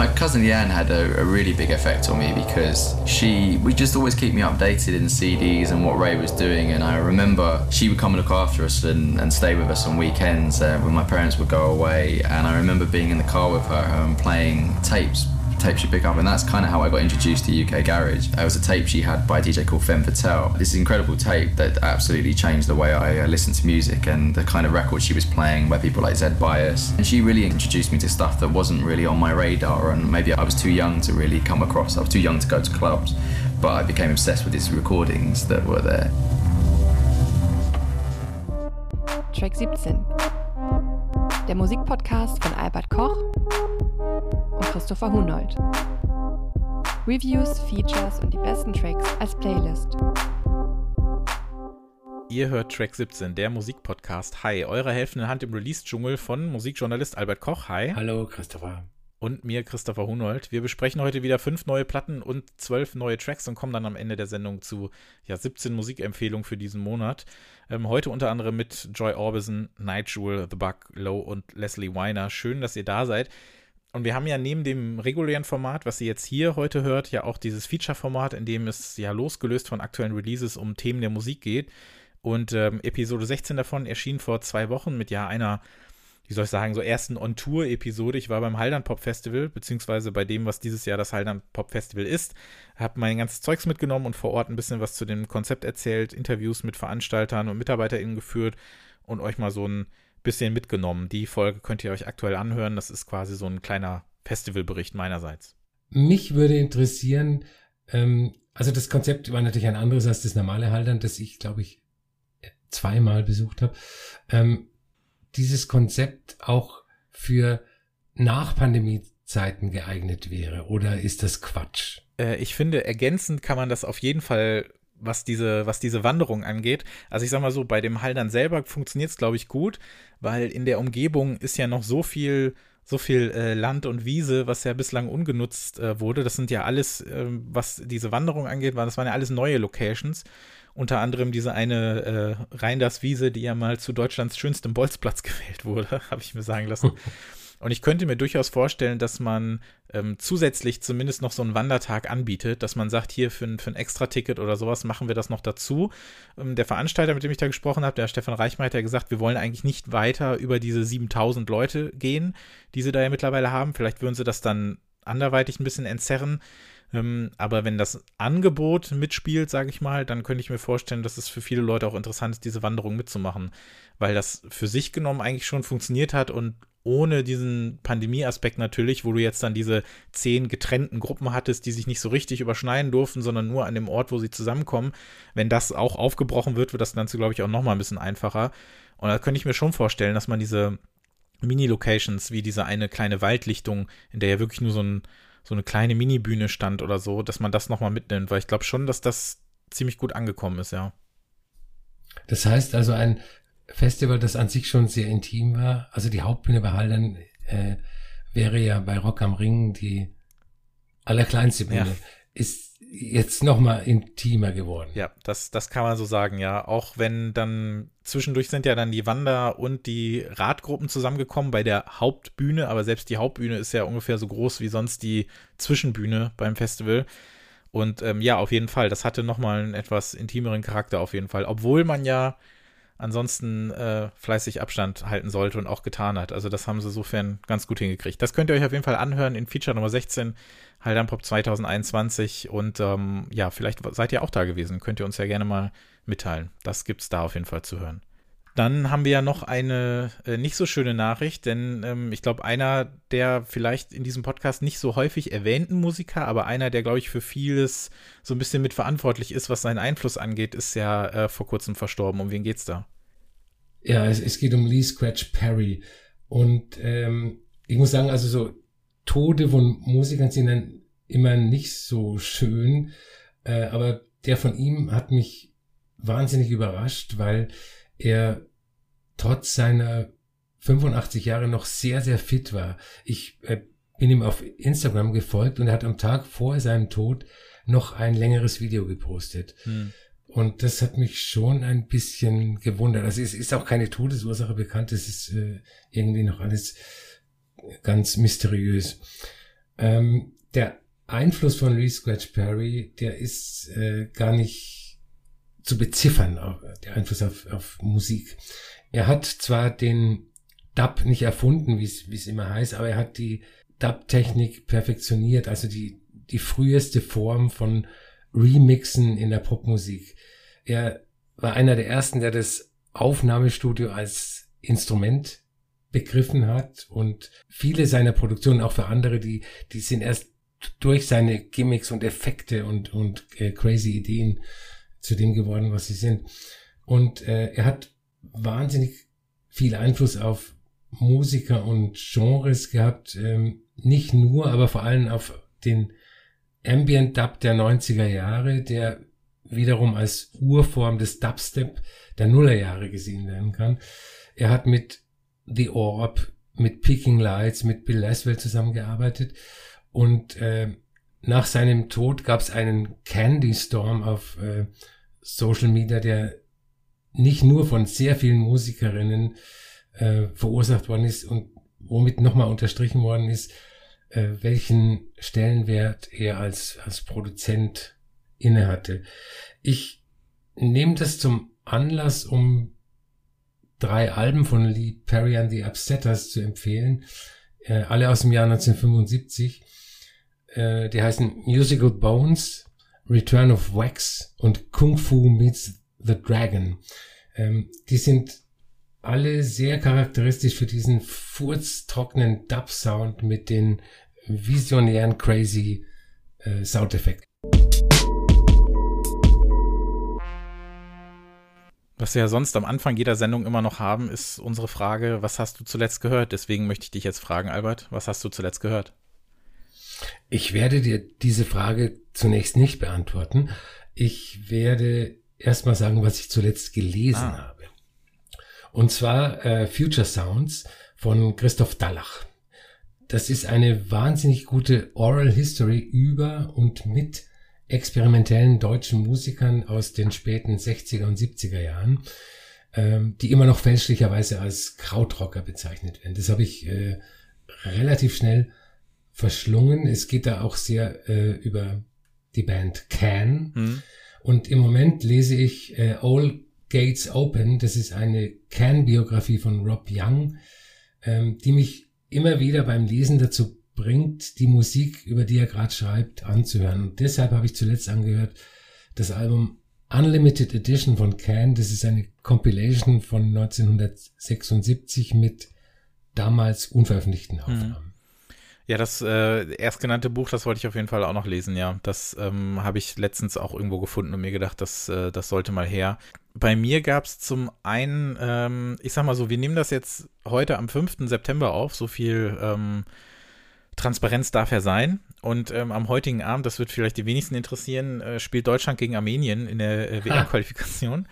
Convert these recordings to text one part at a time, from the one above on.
my cousin Yan had a, a, really big effect on me because she would just always keep me updated in CDs and what Ray was doing. And I remember she would come and look after us and, and stay with us on weekends uh, when my parents would go away. And I remember being in the car with her and playing tapes tape she picked up, and that's kind of how I got introduced to UK Garage. It was a tape she had by a DJ called Femme Fatale. This incredible tape that absolutely changed the way I uh, listened to music and the kind of records she was playing by people like Zed Bias. And she really introduced me to stuff that wasn't really on my radar, and maybe I was too young to really come across. I was too young to go to clubs, but I became obsessed with these recordings that were there. Track 17. Der Musikpodcast von Albert Koch und Christopher Hunold. Reviews, Features und die besten Tracks als Playlist. Ihr hört Track 17, der Musikpodcast. Hi, eure helfende Hand im Release-Dschungel von Musikjournalist Albert Koch. Hi. Hallo, Christopher. Und mir, Christopher Hunold. Wir besprechen heute wieder fünf neue Platten und zwölf neue Tracks und kommen dann am Ende der Sendung zu ja, 17 Musikempfehlungen für diesen Monat. Ähm, heute unter anderem mit Joy Orbison, Nigel, The Bug, Low und Leslie Weiner. Schön, dass ihr da seid. Und wir haben ja neben dem regulären Format, was ihr jetzt hier heute hört, ja auch dieses Feature-Format, in dem es ja losgelöst von aktuellen Releases um Themen der Musik geht. Und ähm, Episode 16 davon erschien vor zwei Wochen mit ja einer, wie soll ich sagen, so ersten On-Tour-Episode. Ich war beim Haldern Pop Festival, beziehungsweise bei dem, was dieses Jahr das Haldern Pop Festival ist. Habe mein ganzes Zeugs mitgenommen und vor Ort ein bisschen was zu dem Konzept erzählt, Interviews mit Veranstaltern und MitarbeiterInnen geführt und euch mal so ein bisschen mitgenommen. Die Folge könnt ihr euch aktuell anhören. Das ist quasi so ein kleiner Festivalbericht meinerseits. Mich würde interessieren, ähm, also das Konzept war natürlich ein anderes als das normale Haltern, das ich, glaube ich, zweimal besucht habe. Ähm, dieses Konzept auch für Nach-Pandemie-Zeiten geeignet wäre oder ist das Quatsch? Äh, ich finde, ergänzend kann man das auf jeden Fall was diese, was diese Wanderung angeht. Also ich sag mal so, bei dem Haldern selber funktioniert es, glaube ich, gut, weil in der Umgebung ist ja noch so viel, so viel äh, Land und Wiese, was ja bislang ungenutzt äh, wurde. Das sind ja alles, äh, was diese Wanderung angeht, war, das waren ja alles neue Locations. Unter anderem diese eine äh, Rheinders-Wiese, die ja mal zu Deutschlands schönstem Bolzplatz gewählt wurde, habe ich mir sagen lassen. Und ich könnte mir durchaus vorstellen, dass man ähm, zusätzlich zumindest noch so einen Wandertag anbietet, dass man sagt, hier für ein, für ein Extra-Ticket oder sowas machen wir das noch dazu. Ähm, der Veranstalter, mit dem ich da gesprochen habe, der Stefan Reichmeier, hat ja gesagt, wir wollen eigentlich nicht weiter über diese 7000 Leute gehen, die sie da ja mittlerweile haben. Vielleicht würden sie das dann anderweitig ein bisschen entzerren. Ähm, aber wenn das Angebot mitspielt, sage ich mal, dann könnte ich mir vorstellen, dass es für viele Leute auch interessant ist, diese Wanderung mitzumachen, weil das für sich genommen eigentlich schon funktioniert hat und ohne diesen Pandemie-Aspekt natürlich, wo du jetzt dann diese zehn getrennten Gruppen hattest, die sich nicht so richtig überschneiden durften, sondern nur an dem Ort, wo sie zusammenkommen. Wenn das auch aufgebrochen wird, wird das Ganze, glaube ich, auch nochmal ein bisschen einfacher. Und da könnte ich mir schon vorstellen, dass man diese Mini-Locations, wie diese eine kleine Waldlichtung, in der ja wirklich nur so, ein, so eine kleine Mini-Bühne stand oder so, dass man das nochmal mitnimmt, weil ich glaube schon, dass das ziemlich gut angekommen ist, ja. Das heißt also ein Festival, das an sich schon sehr intim war. Also die Hauptbühne bei Haldern äh, wäre ja bei Rock am Ring die allerkleinste Bühne. Ja. Ist jetzt noch mal intimer geworden. Ja, das, das kann man so sagen, ja. Auch wenn dann zwischendurch sind ja dann die Wander- und die Radgruppen zusammengekommen bei der Hauptbühne, aber selbst die Hauptbühne ist ja ungefähr so groß wie sonst die Zwischenbühne beim Festival. Und ähm, ja, auf jeden Fall, das hatte noch mal einen etwas intimeren Charakter auf jeden Fall. Obwohl man ja ansonsten äh, fleißig Abstand halten sollte und auch getan hat. Also das haben sie sofern ganz gut hingekriegt. Das könnt ihr euch auf jeden Fall anhören in Feature Nummer 16, Haldern Pop 2021 und ähm, ja, vielleicht seid ihr auch da gewesen, könnt ihr uns ja gerne mal mitteilen. Das gibt's da auf jeden Fall zu hören. Dann haben wir ja noch eine äh, nicht so schöne Nachricht, denn ähm, ich glaube, einer der vielleicht in diesem Podcast nicht so häufig erwähnten Musiker, aber einer, der, glaube ich, für vieles so ein bisschen mitverantwortlich ist, was seinen Einfluss angeht, ist ja äh, vor kurzem verstorben. Um wen geht's da? Ja, es, es geht um Lee Scratch Perry. Und ähm, ich muss sagen, also so Tode von Musikern sind dann immer nicht so schön, äh, aber der von ihm hat mich wahnsinnig überrascht, weil er trotz seiner 85 Jahre noch sehr, sehr fit war. Ich äh, bin ihm auf Instagram gefolgt und er hat am Tag vor seinem Tod noch ein längeres Video gepostet. Hm. Und das hat mich schon ein bisschen gewundert. Also es ist auch keine Todesursache bekannt, es ist äh, irgendwie noch alles ganz mysteriös. Ähm, der Einfluss von Lee Scratch Perry, der ist äh, gar nicht zu beziffern, der Einfluss auf, auf Musik. Er hat zwar den Dub nicht erfunden, wie es immer heißt, aber er hat die Dub-Technik perfektioniert, also die, die früheste Form von Remixen in der Popmusik. Er war einer der ersten, der das Aufnahmestudio als Instrument begriffen hat und viele seiner Produktionen, auch für andere, die, die sind erst durch seine Gimmicks und Effekte und, und äh, crazy Ideen zu dem geworden, was sie sind. Und äh, er hat wahnsinnig viel Einfluss auf Musiker und Genres gehabt, ähm, nicht nur, aber vor allem auf den Ambient Dub der 90er Jahre, der wiederum als Urform des Dubstep der Nullerjahre gesehen werden kann. Er hat mit The Orb, mit Peaking Lights, mit Bill Laswell zusammengearbeitet und äh, nach seinem Tod gab es einen Candy Storm auf äh, Social Media, der nicht nur von sehr vielen Musikerinnen äh, verursacht worden ist und womit nochmal unterstrichen worden ist, äh, welchen Stellenwert er als, als Produzent innehatte. Ich nehme das zum Anlass, um drei Alben von Lee Perry and the Upsetters zu empfehlen, äh, alle aus dem Jahr 1975. Äh, die heißen Musical Bones, Return of Wax und Kung Fu Meets the Dragon. Ähm, die sind alle sehr charakteristisch für diesen furztrockenen Dub-Sound mit den visionären crazy äh, Soundeffekten. Was wir ja sonst am Anfang jeder Sendung immer noch haben, ist unsere Frage, was hast du zuletzt gehört? Deswegen möchte ich dich jetzt fragen, Albert, was hast du zuletzt gehört? Ich werde dir diese Frage zunächst nicht beantworten. Ich werde erstmal sagen, was ich zuletzt gelesen ah. habe. Und zwar äh, Future Sounds von Christoph Dallach. Das ist eine wahnsinnig gute Oral History über und mit experimentellen deutschen Musikern aus den späten 60er und 70er Jahren, ähm, die immer noch fälschlicherweise als Krautrocker bezeichnet werden. Das habe ich äh, relativ schnell verschlungen. Es geht da auch sehr äh, über die Band Can. Mhm. Und im Moment lese ich äh, All Gates Open. Das ist eine Can-Biografie von Rob Young, ähm, die mich immer wieder beim Lesen dazu bringt, die Musik, über die er gerade schreibt, anzuhören. Und deshalb habe ich zuletzt angehört das Album Unlimited Edition von Can. Das ist eine Compilation von 1976 mit damals unveröffentlichten mhm. Aufnahmen. Ja, das äh, erstgenannte Buch, das wollte ich auf jeden Fall auch noch lesen, ja. Das ähm, habe ich letztens auch irgendwo gefunden und mir gedacht, das, äh, das sollte mal her. Bei mir gab es zum einen, ähm, ich sag mal so, wir nehmen das jetzt heute am 5. September auf, so viel ähm, Transparenz darf ja sein. Und ähm, am heutigen Abend, das wird vielleicht die wenigsten interessieren, äh, spielt Deutschland gegen Armenien in der äh, WM-Qualifikation.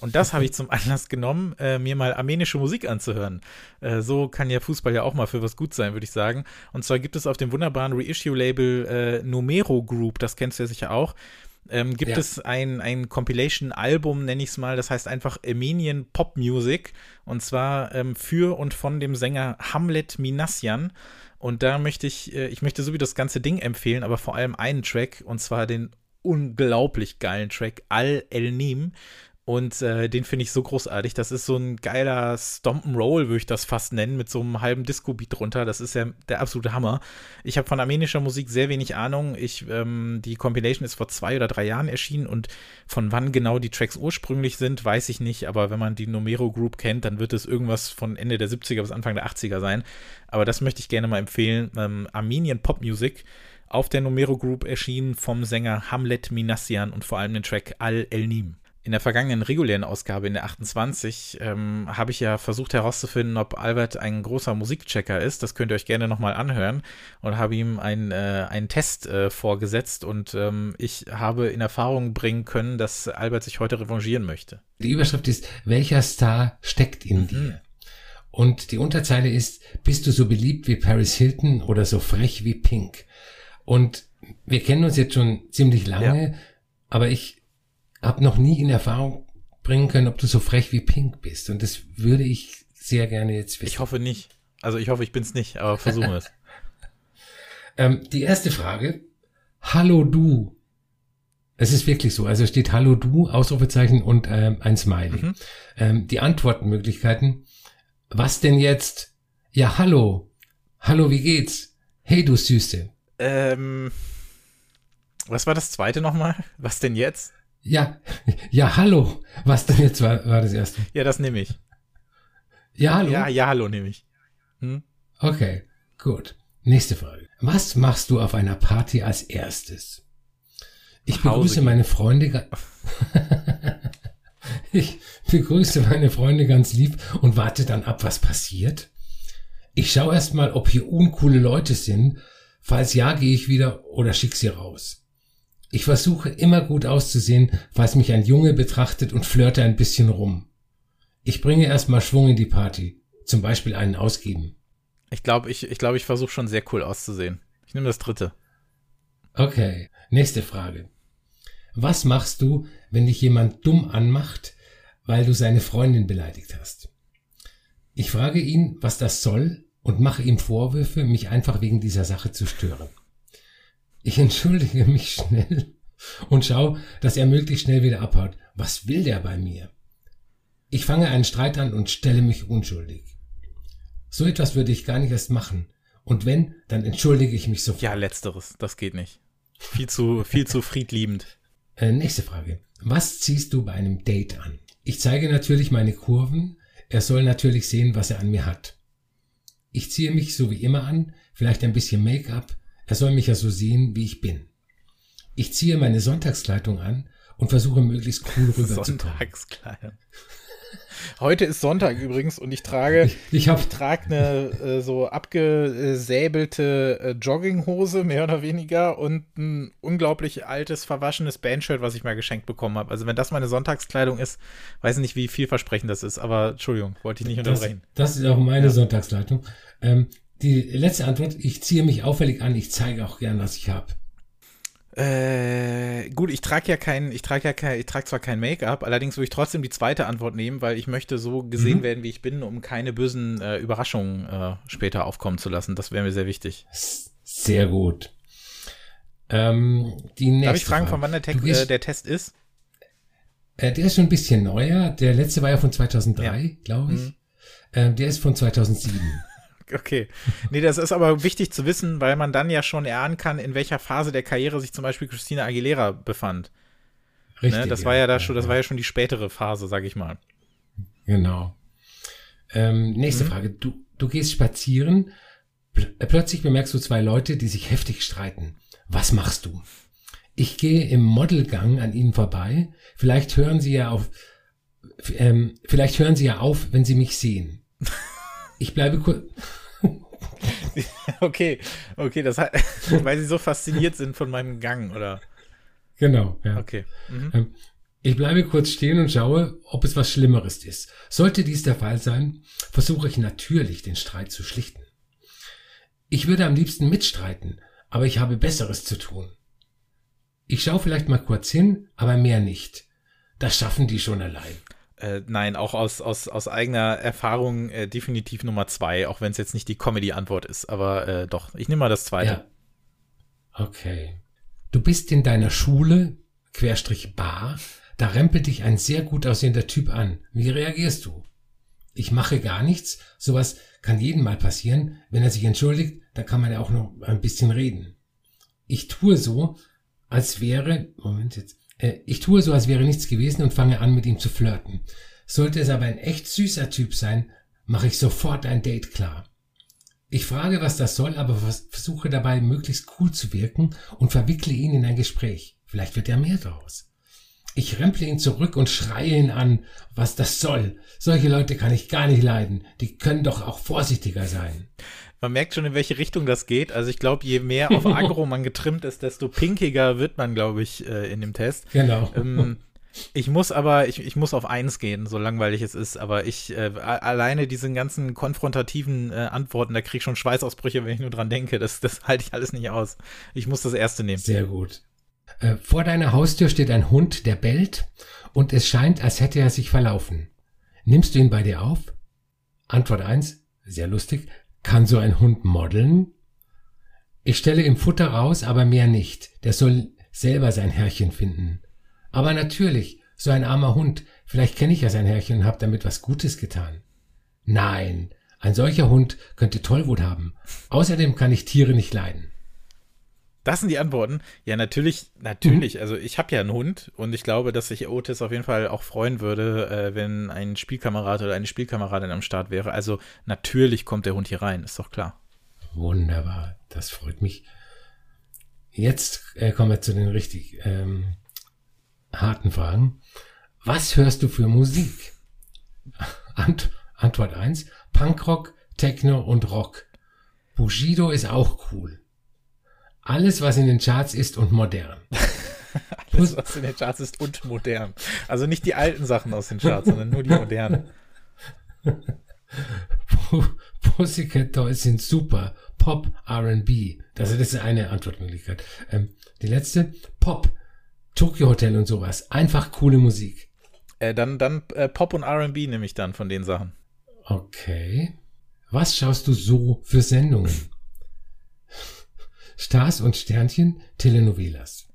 Und das habe ich zum Anlass genommen, äh, mir mal armenische Musik anzuhören. Äh, so kann ja Fußball ja auch mal für was gut sein, würde ich sagen. Und zwar gibt es auf dem wunderbaren Reissue-Label äh, Numero Group, das kennst du ja sicher auch, ähm, gibt ja. es ein, ein Compilation-Album, nenne ich es mal, das heißt einfach Armenian Pop Music. Und zwar ähm, für und von dem Sänger Hamlet Minassian. Und da möchte ich, äh, ich möchte so wie das ganze Ding empfehlen, aber vor allem einen Track, und zwar den unglaublich geilen Track Al El Nim. Und äh, den finde ich so großartig. Das ist so ein geiler Stomp'n'Roll, würde ich das fast nennen, mit so einem halben Disco-Beat drunter. Das ist ja der absolute Hammer. Ich habe von armenischer Musik sehr wenig Ahnung. Ich, ähm, die Compilation ist vor zwei oder drei Jahren erschienen und von wann genau die Tracks ursprünglich sind, weiß ich nicht. Aber wenn man die Numero Group kennt, dann wird es irgendwas von Ende der 70er bis Anfang der 80er sein. Aber das möchte ich gerne mal empfehlen. Ähm, Armenian Pop Music auf der Numero Group erschienen vom Sänger Hamlet Minassian und vor allem den Track Al El Nim in der vergangenen regulären Ausgabe, in der 28, ähm, habe ich ja versucht herauszufinden, ob Albert ein großer Musikchecker ist. Das könnt ihr euch gerne nochmal anhören und habe ihm ein, äh, einen Test äh, vorgesetzt und ähm, ich habe in Erfahrung bringen können, dass Albert sich heute revanchieren möchte. Die Überschrift ist, welcher Star steckt in mhm. dir? Und die Unterzeile ist, bist du so beliebt wie Paris Hilton oder so frech wie Pink? Und wir kennen uns jetzt schon ziemlich lange, ja. aber ich habe noch nie in Erfahrung bringen können, ob du so frech wie Pink bist. Und das würde ich sehr gerne jetzt wissen. Ich hoffe nicht. Also ich hoffe, ich bin's nicht, aber versuchen wir es. Ähm, die erste Frage. Hallo du. Es ist wirklich so. Also steht Hallo du, Ausrufezeichen und ähm, ein Smiley. Mhm. Ähm, die Antwortmöglichkeiten. Was denn jetzt? Ja, hallo. Hallo, wie geht's? Hey, du Süße. Ähm, was war das zweite nochmal? Was denn jetzt? Ja, ja, hallo. Was denn jetzt war, war das erste? Ja, das nehme ich. Ja, hallo. Ja, ja, hallo nehme ich. Hm? Okay, gut. Nächste Frage. Was machst du auf einer Party als erstes? Ich begrüße gehen. meine Freunde. ich begrüße meine Freunde ganz lieb und warte dann ab, was passiert. Ich schaue erstmal, ob hier uncoole Leute sind. Falls ja, gehe ich wieder oder schick sie raus. Ich versuche immer gut auszusehen, falls mich ein Junge betrachtet und flirte ein bisschen rum. Ich bringe erstmal Schwung in die Party. Zum Beispiel einen ausgeben. Ich glaube, ich, ich, glaub, ich versuche schon sehr cool auszusehen. Ich nehme das dritte. Okay, nächste Frage. Was machst du, wenn dich jemand dumm anmacht, weil du seine Freundin beleidigt hast? Ich frage ihn, was das soll und mache ihm Vorwürfe, mich einfach wegen dieser Sache zu stören. Ich entschuldige mich schnell und schau, dass er möglichst schnell wieder abhaut. Was will der bei mir? Ich fange einen Streit an und stelle mich unschuldig. So etwas würde ich gar nicht erst machen. Und wenn, dann entschuldige ich mich sofort. Ja, letzteres. Das geht nicht. Viel zu, viel zu friedliebend. Äh, nächste Frage. Was ziehst du bei einem Date an? Ich zeige natürlich meine Kurven. Er soll natürlich sehen, was er an mir hat. Ich ziehe mich so wie immer an, vielleicht ein bisschen Make-up. Er soll mich ja so sehen, wie ich bin. Ich ziehe meine Sonntagskleidung an und versuche möglichst cool rüberzukommen. Sonntagskleidung. Heute ist Sonntag übrigens und ich trage, Ich habe ich trage eine äh, so abgesäbelte äh, Jogginghose, mehr oder weniger, und ein unglaublich altes, verwaschenes Bandshirt, was ich mal geschenkt bekommen habe. Also wenn das meine Sonntagskleidung ist, weiß ich nicht, wie vielversprechend das ist, aber Entschuldigung, wollte ich nicht das, unterbrechen. das ist auch meine Sonntagskleidung. Ähm, die letzte Antwort, ich ziehe mich auffällig an, ich zeige auch gern, was ich habe. Äh, gut, ich trage ja kein, ich trage ja kein, ich trage zwar kein Make-up, allerdings würde ich trotzdem die zweite Antwort nehmen, weil ich möchte so gesehen Mhm. werden, wie ich bin, um keine bösen äh, Überraschungen äh, später aufkommen zu lassen. Das wäre mir sehr wichtig. Sehr gut. Ähm, die nächste Darf ich fragen, Frage. von wann der, Text, gehst- äh, der Test ist? Äh, der ist schon ein bisschen neuer. Der letzte war ja von 2003, glaube ich. Mhm. Ähm, der ist von 2007. Okay. Nee, das ist aber wichtig zu wissen, weil man dann ja schon erahnen kann, in welcher Phase der Karriere sich zum Beispiel Christina Aguilera befand. Richtig. Ne? Das war ja da schon, das war ja schon die spätere Phase, sag ich mal. Genau. Ähm, nächste Mhm. Frage. Du, du gehst spazieren. Pl äh, plötzlich bemerkst du zwei Leute, die sich heftig streiten. Was machst du? Ich gehe im Modelgang an ihnen vorbei. Vielleicht hören sie ja auf, ähm, vielleicht hören sie ja auf, wenn sie mich sehen. Ich bleibe kurz. Okay, okay, das hat, weil sie so fasziniert sind von meinem Gang, oder? Genau, ja. Okay. Mhm. Ähm, Ich bleibe kurz stehen und schaue, ob es was Schlimmeres ist. Sollte dies der Fall sein, versuche ich natürlich, den Streit zu schlichten. Ich würde am liebsten mitstreiten, aber ich habe Besseres zu tun. Ich schaue vielleicht mal kurz hin, aber mehr nicht. Das schaffen die schon allein. Äh, nein, auch aus, aus, aus eigener Erfahrung äh, definitiv Nummer zwei, auch wenn es jetzt nicht die Comedy-Antwort ist, aber äh, doch, ich nehme mal das zweite. Ja. Okay. Du bist in deiner Schule, Querstrich Bar, da rempelt dich ein sehr gut aussehender Typ an. Wie reagierst du? Ich mache gar nichts. Sowas kann jedem mal passieren. Wenn er sich entschuldigt, dann kann man ja auch noch ein bisschen reden. Ich tue so, als wäre, Moment jetzt, ich tue so, als wäre nichts gewesen und fange an, mit ihm zu flirten. Sollte es aber ein echt süßer Typ sein, mache ich sofort ein Date klar. Ich frage, was das soll, aber vers- versuche dabei möglichst cool zu wirken und verwickle ihn in ein Gespräch. Vielleicht wird ja mehr draus. Ich remple ihn zurück und schreie ihn an, was das soll. Solche Leute kann ich gar nicht leiden. Die können doch auch vorsichtiger sein. Man merkt schon, in welche Richtung das geht. Also ich glaube, je mehr auf Agro man getrimmt ist, desto pinkiger wird man, glaube ich, äh, in dem Test. Genau. Ähm, ich muss aber, ich, ich muss auf eins gehen, so langweilig es ist, aber ich, äh, alleine diesen ganzen konfrontativen äh, Antworten, da kriege ich schon Schweißausbrüche, wenn ich nur dran denke. Das, das halte ich alles nicht aus. Ich muss das erste nehmen. Sehr gut. Äh, vor deiner Haustür steht ein Hund, der bellt und es scheint, als hätte er sich verlaufen. Nimmst du ihn bei dir auf? Antwort eins: sehr lustig. Kann so ein Hund modeln? Ich stelle ihm Futter raus, aber mehr nicht. Der soll selber sein Herrchen finden. Aber natürlich, so ein armer Hund, vielleicht kenne ich ja sein Herrchen und habe damit was Gutes getan. Nein, ein solcher Hund könnte Tollwut haben. Außerdem kann ich Tiere nicht leiden. Das sind die Antworten. Ja, natürlich, natürlich. Also ich habe ja einen Hund und ich glaube, dass sich Otis auf jeden Fall auch freuen würde, äh, wenn ein Spielkamerad oder eine Spielkameradin am Start wäre. Also natürlich kommt der Hund hier rein, ist doch klar. Wunderbar, das freut mich. Jetzt äh, kommen wir zu den richtig ähm, harten Fragen. Was hörst du für Musik? Ant Antwort 1. Punkrock, Techno und Rock. Bushido ist auch cool. Alles, was in den Charts ist und modern. Alles, was in den Charts ist und modern. Also nicht die alten Sachen aus den Charts, sondern nur die modernen. Pussycat Dolls sind super. Pop, R&B. Also das ist eine Antwortmöglichkeit. Ähm, die letzte, Pop, Tokyo Hotel und sowas. Einfach coole Musik. Äh, dann dann äh, Pop und R&B nehme ich dann von den Sachen. Okay. Was schaust du so für Sendungen? Stars und Sternchen, Telenovelas.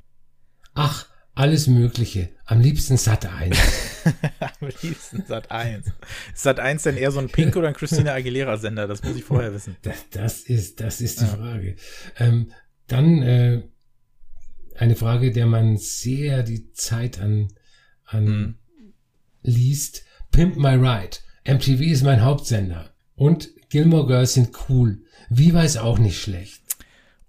Ach, alles Mögliche. Am liebsten Sat 1. Am liebsten Sat 1. Ist Sat 1 denn eher so ein Pink oder ein Christina Aguilera Sender? Das muss ich vorher wissen. Das, das ist, das ist die ja. Frage. Ähm, dann äh, eine Frage, der man sehr die Zeit an, an hm. liest. Pimp My Ride. MTV ist mein Hauptsender. Und Gilmore Girls sind cool. Viva ist auch nicht schlecht.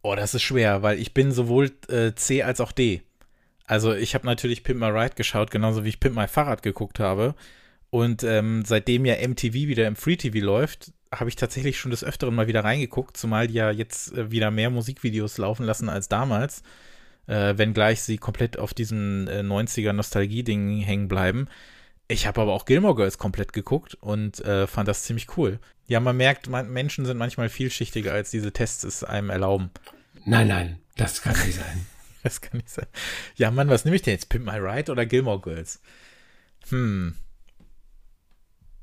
Oh, das ist schwer, weil ich bin sowohl äh, C als auch D. Also ich habe natürlich Pimp My Ride geschaut, genauso wie ich Pimp My Fahrrad geguckt habe. Und ähm, seitdem ja MTV wieder im Free TV läuft, habe ich tatsächlich schon des Öfteren mal wieder reingeguckt, zumal die ja jetzt äh, wieder mehr Musikvideos laufen lassen als damals. Äh, wenngleich sie komplett auf diesem äh, 90er Nostalgie-Ding hängen bleiben. Ich habe aber auch Gilmore Girls komplett geguckt und äh, fand das ziemlich cool. Ja, man merkt, man, Menschen sind manchmal vielschichtiger, als diese Tests es einem erlauben. Nein, nein, das kann nicht sein. das kann nicht sein. Ja, Mann, was nehme ich denn jetzt? Pimp My Ride oder Gilmore Girls? Hm.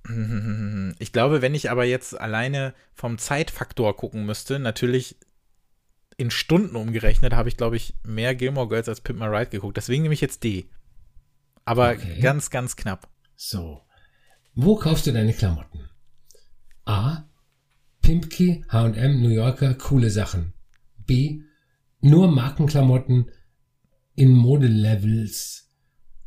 Ich glaube, wenn ich aber jetzt alleine vom Zeitfaktor gucken müsste, natürlich in Stunden umgerechnet, habe ich, glaube ich, mehr Gilmore Girls als Pimp My Ride geguckt. Deswegen nehme ich jetzt D. Aber okay. ganz, ganz knapp. So. Wo kaufst du deine Klamotten? A. Pimpke, H&M, New Yorker, coole Sachen. B. Nur Markenklamotten in Modelevels.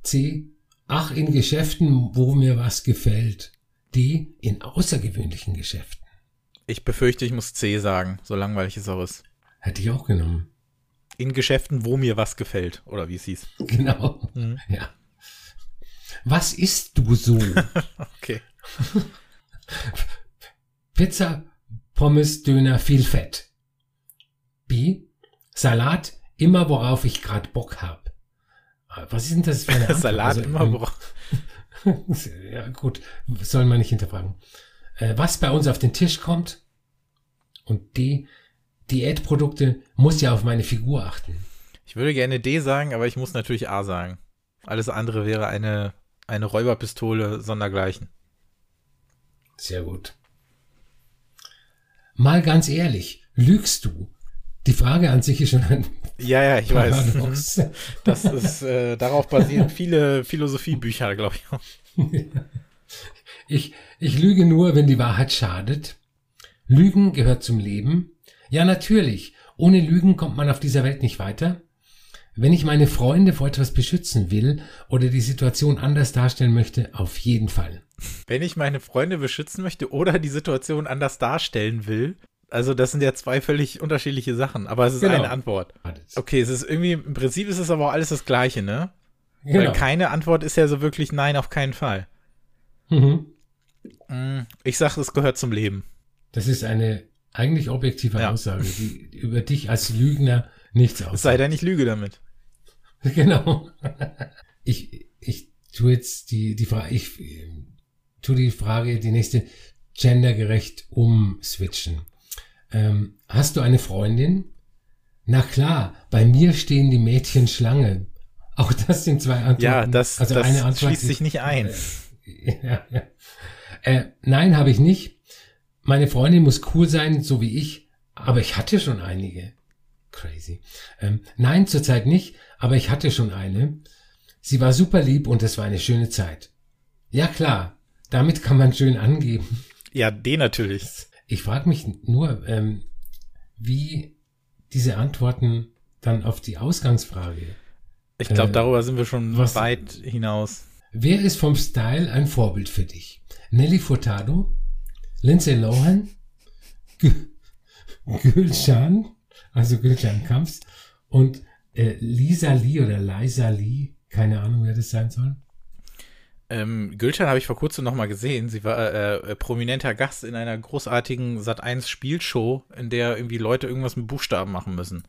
C. Ach, in Geschäften, wo mir was gefällt. D. In außergewöhnlichen Geschäften. Ich befürchte, ich muss C sagen, so langweilig es auch ist. Hätte ich auch genommen. In Geschäften, wo mir was gefällt, oder wie es hieß. Genau. Mhm. Ja. Was isst du so? okay. Pizza, Pommes, Döner, viel Fett. B. Salat, immer worauf ich gerade Bock hab. Was ist denn das für eine Antwort? Salat also, immer worauf. ja, gut, soll man nicht hinterfragen. Äh, was bei uns auf den Tisch kommt. Und D. Diätprodukte muss ja auf meine Figur achten. Ich würde gerne D sagen, aber ich muss natürlich A sagen. Alles andere wäre eine eine Räuberpistole sondergleichen. Sehr gut. Mal ganz ehrlich, lügst du? Die Frage an sich ist schon ein Ja, ja, ich Paradox. weiß. Das ist, äh, darauf basieren viele Philosophiebücher, glaube ich. ich. Ich lüge nur, wenn die Wahrheit schadet. Lügen gehört zum Leben. Ja, natürlich. Ohne Lügen kommt man auf dieser Welt nicht weiter. Wenn ich meine Freunde vor etwas beschützen will oder die Situation anders darstellen möchte, auf jeden Fall. Wenn ich meine Freunde beschützen möchte oder die Situation anders darstellen will, also das sind ja zwei völlig unterschiedliche Sachen, aber es ist genau. eine Antwort. Okay, es ist irgendwie, im Prinzip ist es aber auch alles das Gleiche, ne? Genau. Weil keine Antwort ist ja so wirklich nein, auf keinen Fall. Mhm. Mm, ich sage, es gehört zum Leben. Das ist eine eigentlich objektive ja. Aussage, die über dich als Lügner nichts aussagt. Es sei denn, ich lüge damit. Genau. Ich, ich tue jetzt die, die Frage, ich tue die Frage, die nächste gendergerecht umswitchen. Ähm, hast du eine Freundin? Na klar, bei mir stehen die Mädchen Schlange. Auch das sind zwei Antworten. Ja, das, also das eine Antwort schließt sich nicht ein. Äh, ja, ja. Äh, nein, habe ich nicht. Meine Freundin muss cool sein, so wie ich, aber ich hatte schon einige. Crazy. Ähm, nein, zurzeit nicht, aber ich hatte schon eine. Sie war super lieb und es war eine schöne Zeit. Ja klar, damit kann man schön angeben. Ja, den natürlich. Ich frage mich nur, ähm, wie diese Antworten dann auf die Ausgangsfrage. Ich glaube, äh, darüber sind wir schon was, weit hinaus. Wer ist vom Style ein Vorbild für dich? Nelly Furtado, Lindsay Lohan, Gülcan, also Gülcan Kamps und äh, Lisa Lee oder Liza Lee, keine Ahnung, wer das sein soll. Ähm, Gülcan habe ich vor kurzem noch mal gesehen. Sie war äh, äh, prominenter Gast in einer großartigen Sat1 Spielshow, in der irgendwie Leute irgendwas mit Buchstaben machen müssen.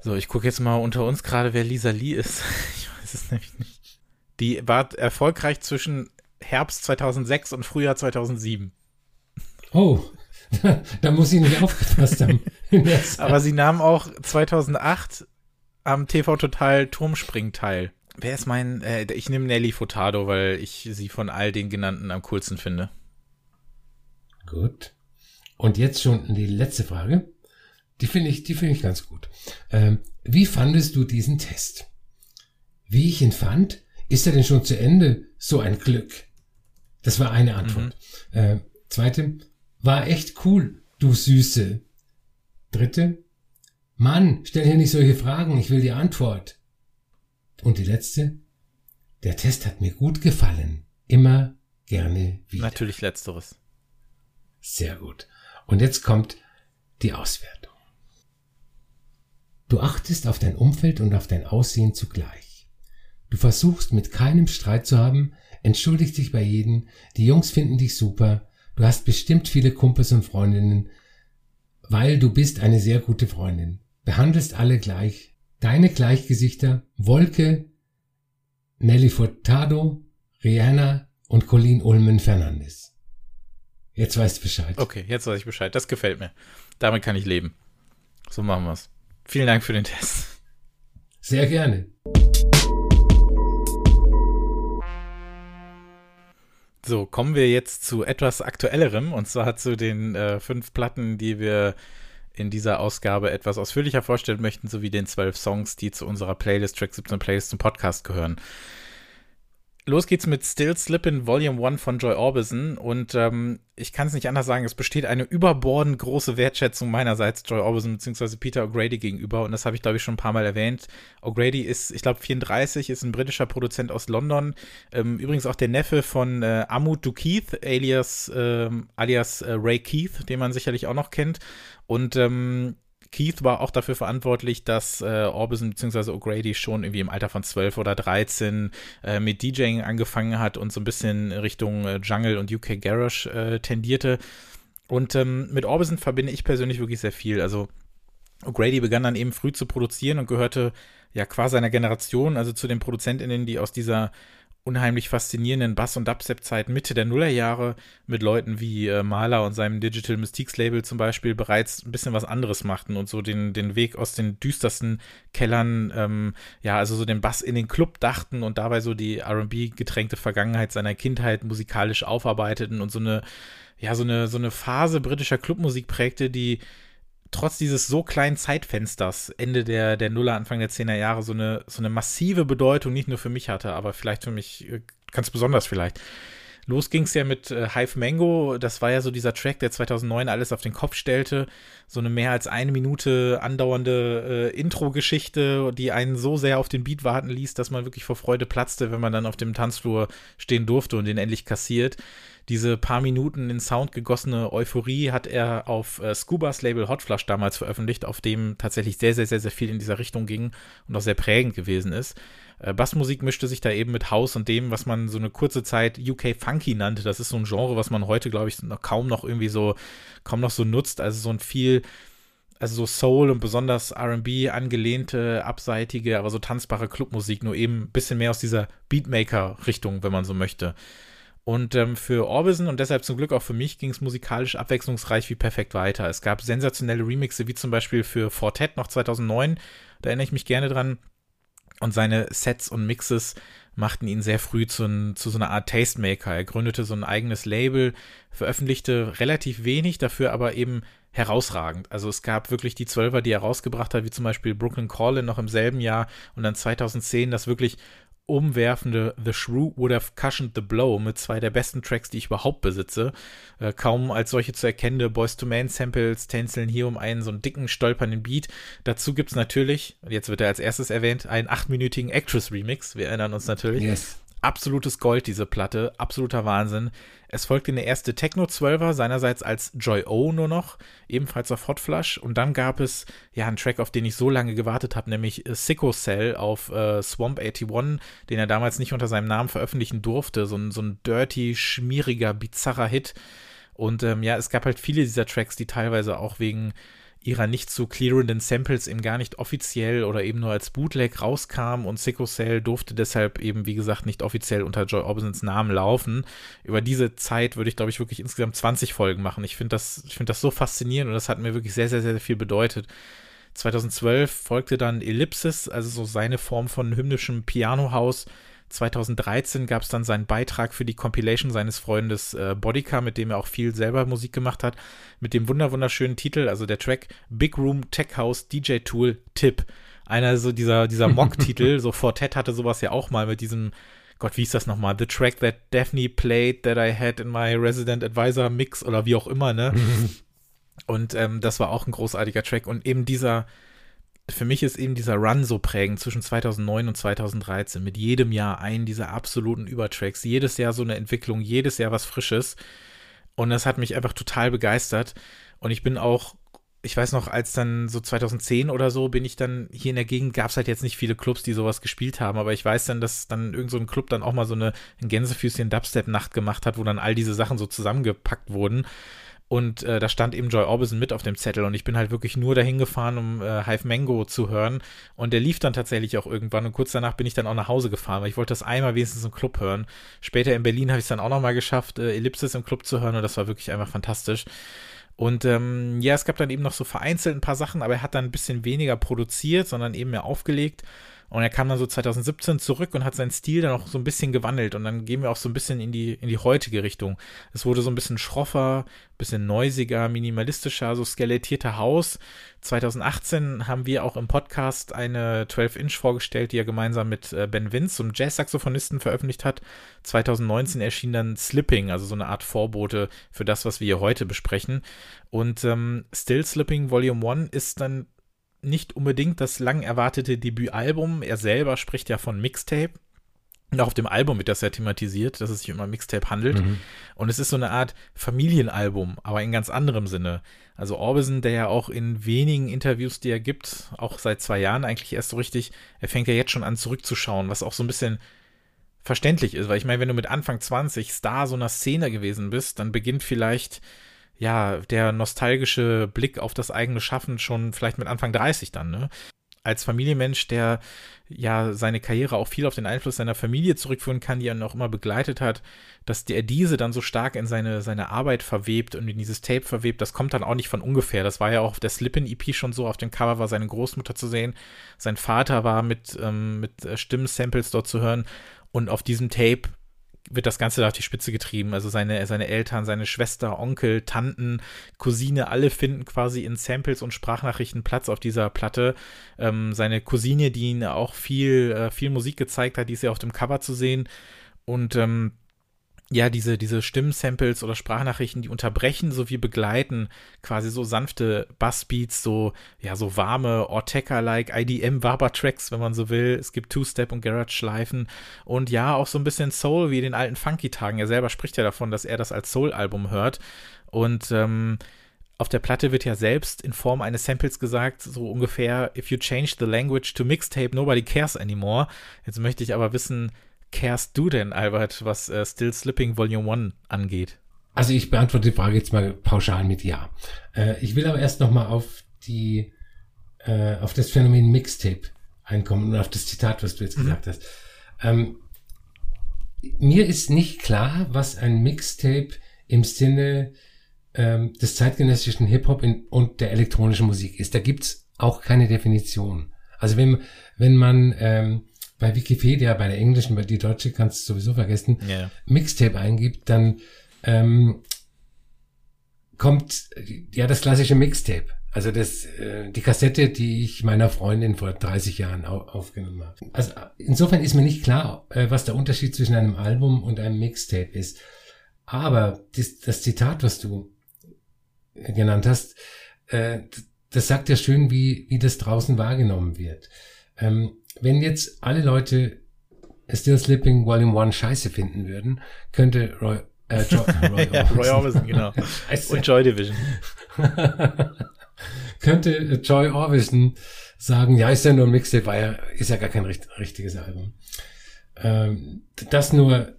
So, ich gucke jetzt mal unter uns gerade, wer Lisa Lee ist. ich weiß es nämlich nicht. Die war erfolgreich zwischen Herbst 2006 und Frühjahr 2007. Oh, da muss ich nicht aufgepasst haben. Aber sie nahm auch 2008 am TV Total Turmspringen teil. Wer ist mein, äh, ich nehme Nelly Furtado, weil ich sie von all den genannten am coolsten finde. Gut. Und jetzt schon die letzte Frage. Die finde ich, die finde ich ganz gut. Ähm, wie fandest du diesen Test? Wie ich ihn fand, ist er denn schon zu Ende? So ein Glück. Das war eine Antwort. Mhm. Äh, zweite, war echt cool, du Süße. Dritte, Mann, stell hier nicht solche Fragen, ich will die Antwort. Und die letzte, der Test hat mir gut gefallen. Immer gerne wieder. Natürlich letzteres. Sehr gut. Und jetzt kommt die Auswertung. Du achtest auf dein Umfeld und auf dein Aussehen zugleich. Du versuchst mit keinem Streit zu haben, entschuldigst dich bei jedem, die Jungs finden dich super, du hast bestimmt viele Kumpels und Freundinnen, weil du bist eine sehr gute Freundin. Behandelst alle gleich. Deine Gleichgesichter Wolke, Nelly Furtado, Rihanna und Colleen Ulmen Fernandes. Jetzt weißt du Bescheid. Okay, jetzt weiß ich Bescheid. Das gefällt mir. Damit kann ich leben. So machen wir's. Vielen Dank für den Test. Sehr gerne. So, kommen wir jetzt zu etwas aktuellerem und zwar zu den äh, fünf Platten, die wir in dieser Ausgabe etwas ausführlicher vorstellen möchten, sowie den zwölf Songs, die zu unserer Playlist Track 17 Playlist zum Podcast gehören. Los geht's mit Still Slippin' Volume 1 von Joy Orbison und ähm, ich kann es nicht anders sagen, es besteht eine überbordend große Wertschätzung meinerseits Joy Orbison bzw. Peter O'Grady gegenüber und das habe ich glaube ich schon ein paar Mal erwähnt. O'Grady ist, ich glaube 34, ist ein britischer Produzent aus London, ähm, übrigens auch der Neffe von äh, Amut Keith, alias, äh, alias äh, Ray Keith, den man sicherlich auch noch kennt und ähm, Keith war auch dafür verantwortlich, dass äh, Orbison bzw. O'Grady schon irgendwie im Alter von 12 oder 13 äh, mit DJing angefangen hat und so ein bisschen Richtung äh, Jungle und UK Garage äh, tendierte. Und ähm, mit Orbison verbinde ich persönlich wirklich sehr viel. Also O'Grady begann dann eben früh zu produzieren und gehörte ja quasi einer Generation, also zu den ProduzentInnen, die aus dieser unheimlich faszinierenden Bass- und Dubstep-Zeit Mitte der Nullerjahre mit Leuten wie äh, Mahler und seinem Digital Mystiques Label zum Beispiel bereits ein bisschen was anderes machten und so den, den Weg aus den düstersten Kellern, ähm, ja, also so den Bass in den Club dachten und dabei so die RB-getränkte Vergangenheit seiner Kindheit musikalisch aufarbeiteten und so eine, ja, so eine, so eine Phase britischer Clubmusik prägte, die trotz dieses so kleinen Zeitfensters, Ende der, der Nuller, Anfang der 10er Jahre, so eine, so eine massive Bedeutung nicht nur für mich hatte, aber vielleicht für mich äh, ganz besonders vielleicht. Los ging es ja mit äh, Hive Mango. Das war ja so dieser Track, der 2009 alles auf den Kopf stellte. So eine mehr als eine Minute andauernde äh, Intro-Geschichte, die einen so sehr auf den Beat warten ließ, dass man wirklich vor Freude platzte, wenn man dann auf dem Tanzflur stehen durfte und den endlich kassiert. Diese paar Minuten in Sound gegossene Euphorie hat er auf äh, Scubas Label Hot Flush damals veröffentlicht, auf dem tatsächlich sehr, sehr, sehr, sehr viel in dieser Richtung ging und auch sehr prägend gewesen ist. Äh, Bassmusik mischte sich da eben mit House und dem, was man so eine kurze Zeit UK Funky nannte. Das ist so ein Genre, was man heute, glaube ich, noch kaum noch irgendwie so, kaum noch so nutzt. Also so ein viel, also so Soul und besonders RB angelehnte, abseitige, aber so tanzbare Clubmusik, nur eben ein bisschen mehr aus dieser Beatmaker-Richtung, wenn man so möchte. Und ähm, für Orbison und deshalb zum Glück auch für mich ging es musikalisch abwechslungsreich wie perfekt weiter. Es gab sensationelle Remixe, wie zum Beispiel für Fortet noch 2009, da erinnere ich mich gerne dran. Und seine Sets und Mixes machten ihn sehr früh zu, zu so einer Art Tastemaker. Er gründete so ein eigenes Label, veröffentlichte relativ wenig, dafür aber eben herausragend. Also es gab wirklich die Zwölfer, die er rausgebracht hat, wie zum Beispiel Brooklyn Callin noch im selben Jahr und dann 2010 das wirklich umwerfende The Shrew Would Have Cushioned the Blow mit zwei der besten Tracks, die ich überhaupt besitze. Äh, kaum als solche zu erkennende Boys to Man Samples tänzeln hier um einen so einen dicken, stolpernden Beat. Dazu gibt es natürlich, jetzt wird er als erstes erwähnt, einen achtminütigen Actress Remix. Wir erinnern uns natürlich. Yes absolutes Gold, diese Platte, absoluter Wahnsinn. Es folgte eine erste Techno-12er, seinerseits als Joy O nur noch, ebenfalls auf Hot Flush. Und dann gab es ja einen Track, auf den ich so lange gewartet habe, nämlich Sicko Cell auf äh, Swamp 81, den er damals nicht unter seinem Namen veröffentlichen durfte. So ein, so ein dirty, schmieriger, bizarrer Hit. Und ähm, ja, es gab halt viele dieser Tracks, die teilweise auch wegen ihrer nicht so clearenden Samples eben gar nicht offiziell oder eben nur als Bootleg rauskam und Sicko Cell durfte deshalb eben, wie gesagt, nicht offiziell unter Joy Orbisons Namen laufen. Über diese Zeit würde ich, glaube ich, wirklich insgesamt 20 Folgen machen. Ich finde das, ich finde das so faszinierend und das hat mir wirklich sehr, sehr, sehr viel bedeutet. 2012 folgte dann Ellipsis, also so seine Form von hymnischem Pianohaus, 2013 gab es dann seinen Beitrag für die Compilation seines Freundes äh, Bodycar, mit dem er auch viel selber Musik gemacht hat, mit dem wunderschönen Titel, also der Track Big Room Tech House DJ Tool Tip. Einer so dieser, dieser Mock-Titel, so Fortet hatte sowas ja auch mal mit diesem Gott, wie ist das nochmal? The track that Daphne played that I had in my Resident Advisor Mix oder wie auch immer, ne? und ähm, das war auch ein großartiger Track. Und eben dieser, für mich ist eben dieser Run so prägend zwischen 2009 und 2013. Mit jedem Jahr einen dieser absoluten Übertracks. Jedes Jahr so eine Entwicklung, jedes Jahr was Frisches. Und das hat mich einfach total begeistert. Und ich bin auch, ich weiß noch, als dann so 2010 oder so bin ich dann hier in der Gegend, gab es halt jetzt nicht viele Clubs, die sowas gespielt haben. Aber ich weiß dann, dass dann irgend so ein Club dann auch mal so eine ein Gänsefüßchen Dubstep-Nacht gemacht hat, wo dann all diese Sachen so zusammengepackt wurden. Und äh, da stand eben Joy Orbison mit auf dem Zettel und ich bin halt wirklich nur dahin gefahren, um äh, Hive Mango zu hören. Und der lief dann tatsächlich auch irgendwann und kurz danach bin ich dann auch nach Hause gefahren, weil ich wollte das einmal wenigstens im Club hören. Später in Berlin habe ich es dann auch nochmal geschafft, äh, Ellipsis im Club zu hören und das war wirklich einfach fantastisch. Und ähm, ja, es gab dann eben noch so vereinzelt ein paar Sachen, aber er hat dann ein bisschen weniger produziert, sondern eben mehr aufgelegt. Und er kam dann so 2017 zurück und hat seinen Stil dann auch so ein bisschen gewandelt. Und dann gehen wir auch so ein bisschen in die, in die heutige Richtung. Es wurde so ein bisschen schroffer, bisschen neusiger, minimalistischer, so skelettierter Haus. 2018 haben wir auch im Podcast eine 12-Inch vorgestellt, die er gemeinsam mit äh, Ben Vince, so einem Jazz-Saxophonisten, veröffentlicht hat. 2019 erschien dann Slipping, also so eine Art Vorbote für das, was wir hier heute besprechen. Und ähm, Still Slipping Volume 1 ist dann nicht unbedingt das lang erwartete Debütalbum. Er selber spricht ja von Mixtape. Und auch auf dem Album wird das ja thematisiert, dass es sich um ein Mixtape handelt. Mhm. Und es ist so eine Art Familienalbum, aber in ganz anderem Sinne. Also Orbison, der ja auch in wenigen Interviews, die er gibt, auch seit zwei Jahren eigentlich erst so richtig, er fängt ja jetzt schon an zurückzuschauen, was auch so ein bisschen verständlich ist. Weil ich meine, wenn du mit Anfang 20 Star so einer Szene gewesen bist, dann beginnt vielleicht ja, der nostalgische Blick auf das eigene Schaffen schon vielleicht mit Anfang 30 dann, ne? Als Familienmensch, der ja seine Karriere auch viel auf den Einfluss seiner Familie zurückführen kann, die er noch immer begleitet hat, dass er diese dann so stark in seine, seine Arbeit verwebt und in dieses Tape verwebt, das kommt dann auch nicht von ungefähr. Das war ja auch auf der Slippin-EP schon so, auf dem Cover war seine Großmutter zu sehen, sein Vater war mit, ähm, mit äh, Stimmsamples dort zu hören und auf diesem Tape wird das Ganze da auf die Spitze getrieben. Also seine, seine Eltern, seine Schwester, Onkel, Tanten, Cousine, alle finden quasi in Samples und Sprachnachrichten Platz auf dieser Platte. Ähm, seine Cousine, die ihn auch viel, äh, viel Musik gezeigt hat, die ist ja auf dem Cover zu sehen. Und ähm, ja, diese, diese Stimmsamples oder Sprachnachrichten, die unterbrechen sowie begleiten quasi so sanfte Bassbeats, so, ja, so warme Ortega-like IDM-Waber-Tracks, wenn man so will. Es gibt Two-Step und Garage-Schleifen und ja, auch so ein bisschen Soul wie den alten Funky-Tagen. Er selber spricht ja davon, dass er das als Soul-Album hört und, ähm, auf der Platte wird ja selbst in Form eines Samples gesagt, so ungefähr, if you change the language to mixtape, nobody cares anymore. Jetzt möchte ich aber wissen, cares du denn, Albert, was äh, Still Slipping Volume 1 angeht? Also ich beantworte die Frage jetzt mal pauschal mit Ja. Äh, ich will aber erst nochmal auf die, äh, auf das Phänomen Mixtape einkommen und auf das Zitat, was du jetzt mhm. gesagt hast. Ähm, mir ist nicht klar, was ein Mixtape im Sinne ähm, des zeitgenössischen Hip-Hop und der elektronischen Musik ist. Da gibt's auch keine Definition. Also wenn, wenn man ähm, bei Wikipedia, bei der englischen, bei die deutsche kannst du sowieso vergessen, yeah. Mixtape eingibt, dann ähm, kommt ja das klassische Mixtape. Also das, äh, die Kassette, die ich meiner Freundin vor 30 Jahren au aufgenommen habe. Also insofern ist mir nicht klar, äh, was der Unterschied zwischen einem Album und einem Mixtape ist. Aber das, das Zitat, was du genannt hast, äh, das sagt ja schön, wie, wie das draußen wahrgenommen wird. Ähm, wenn jetzt alle Leute Still Slipping Volume 1 scheiße finden würden, könnte Roy, äh, Joy, Roy, ja, Roy Orbison, genau. Und Joy Division. könnte Joy Orbison sagen, ja, ist ja nur ein Mixtape, weil er ist ja gar kein richt richtiges Album. Ähm, das nur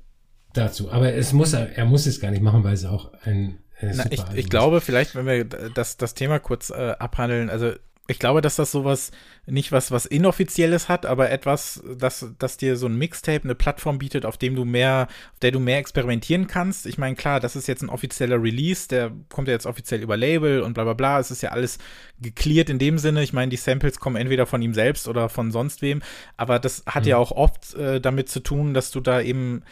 dazu. Aber es muss er, er muss es gar nicht machen, weil es auch ein äh, Na, ich, ich glaube, vielleicht, wenn wir das, das Thema kurz äh, abhandeln, also ich glaube, dass das sowas nicht was, was Inoffizielles hat, aber etwas, dass, dass dir so ein Mixtape eine Plattform bietet, auf dem du mehr, auf der du mehr experimentieren kannst. Ich meine, klar, das ist jetzt ein offizieller Release, der kommt ja jetzt offiziell über Label und bla bla bla. Es ist ja alles geklärt in dem Sinne. Ich meine, die Samples kommen entweder von ihm selbst oder von sonst wem, aber das hat mhm. ja auch oft äh, damit zu tun, dass du da eben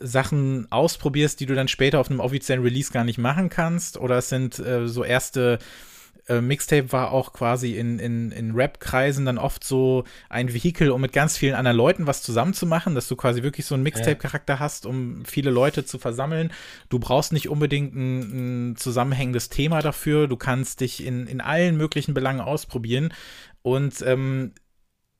Sachen ausprobierst, die du dann später auf einem offiziellen Release gar nicht machen kannst. Oder es sind äh, so erste äh, Mixtape war auch quasi in, in, in Rap-Kreisen dann oft so ein Vehikel, um mit ganz vielen anderen Leuten was zusammenzumachen, dass du quasi wirklich so einen Mixtape-Charakter hast, um viele Leute zu versammeln. Du brauchst nicht unbedingt ein, ein zusammenhängendes Thema dafür. Du kannst dich in, in allen möglichen Belangen ausprobieren. Und ähm,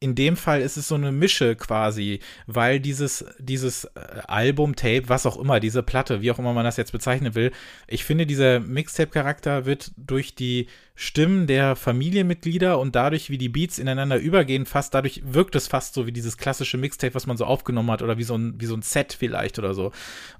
in dem Fall ist es so eine Mische quasi, weil dieses, dieses äh, Album, Tape, was auch immer, diese Platte, wie auch immer man das jetzt bezeichnen will, ich finde, dieser Mixtape-Charakter wird durch die Stimmen der Familienmitglieder und dadurch, wie die Beats ineinander übergehen, fast dadurch wirkt es fast so wie dieses klassische Mixtape, was man so aufgenommen hat oder wie so ein, wie so ein Set vielleicht oder so.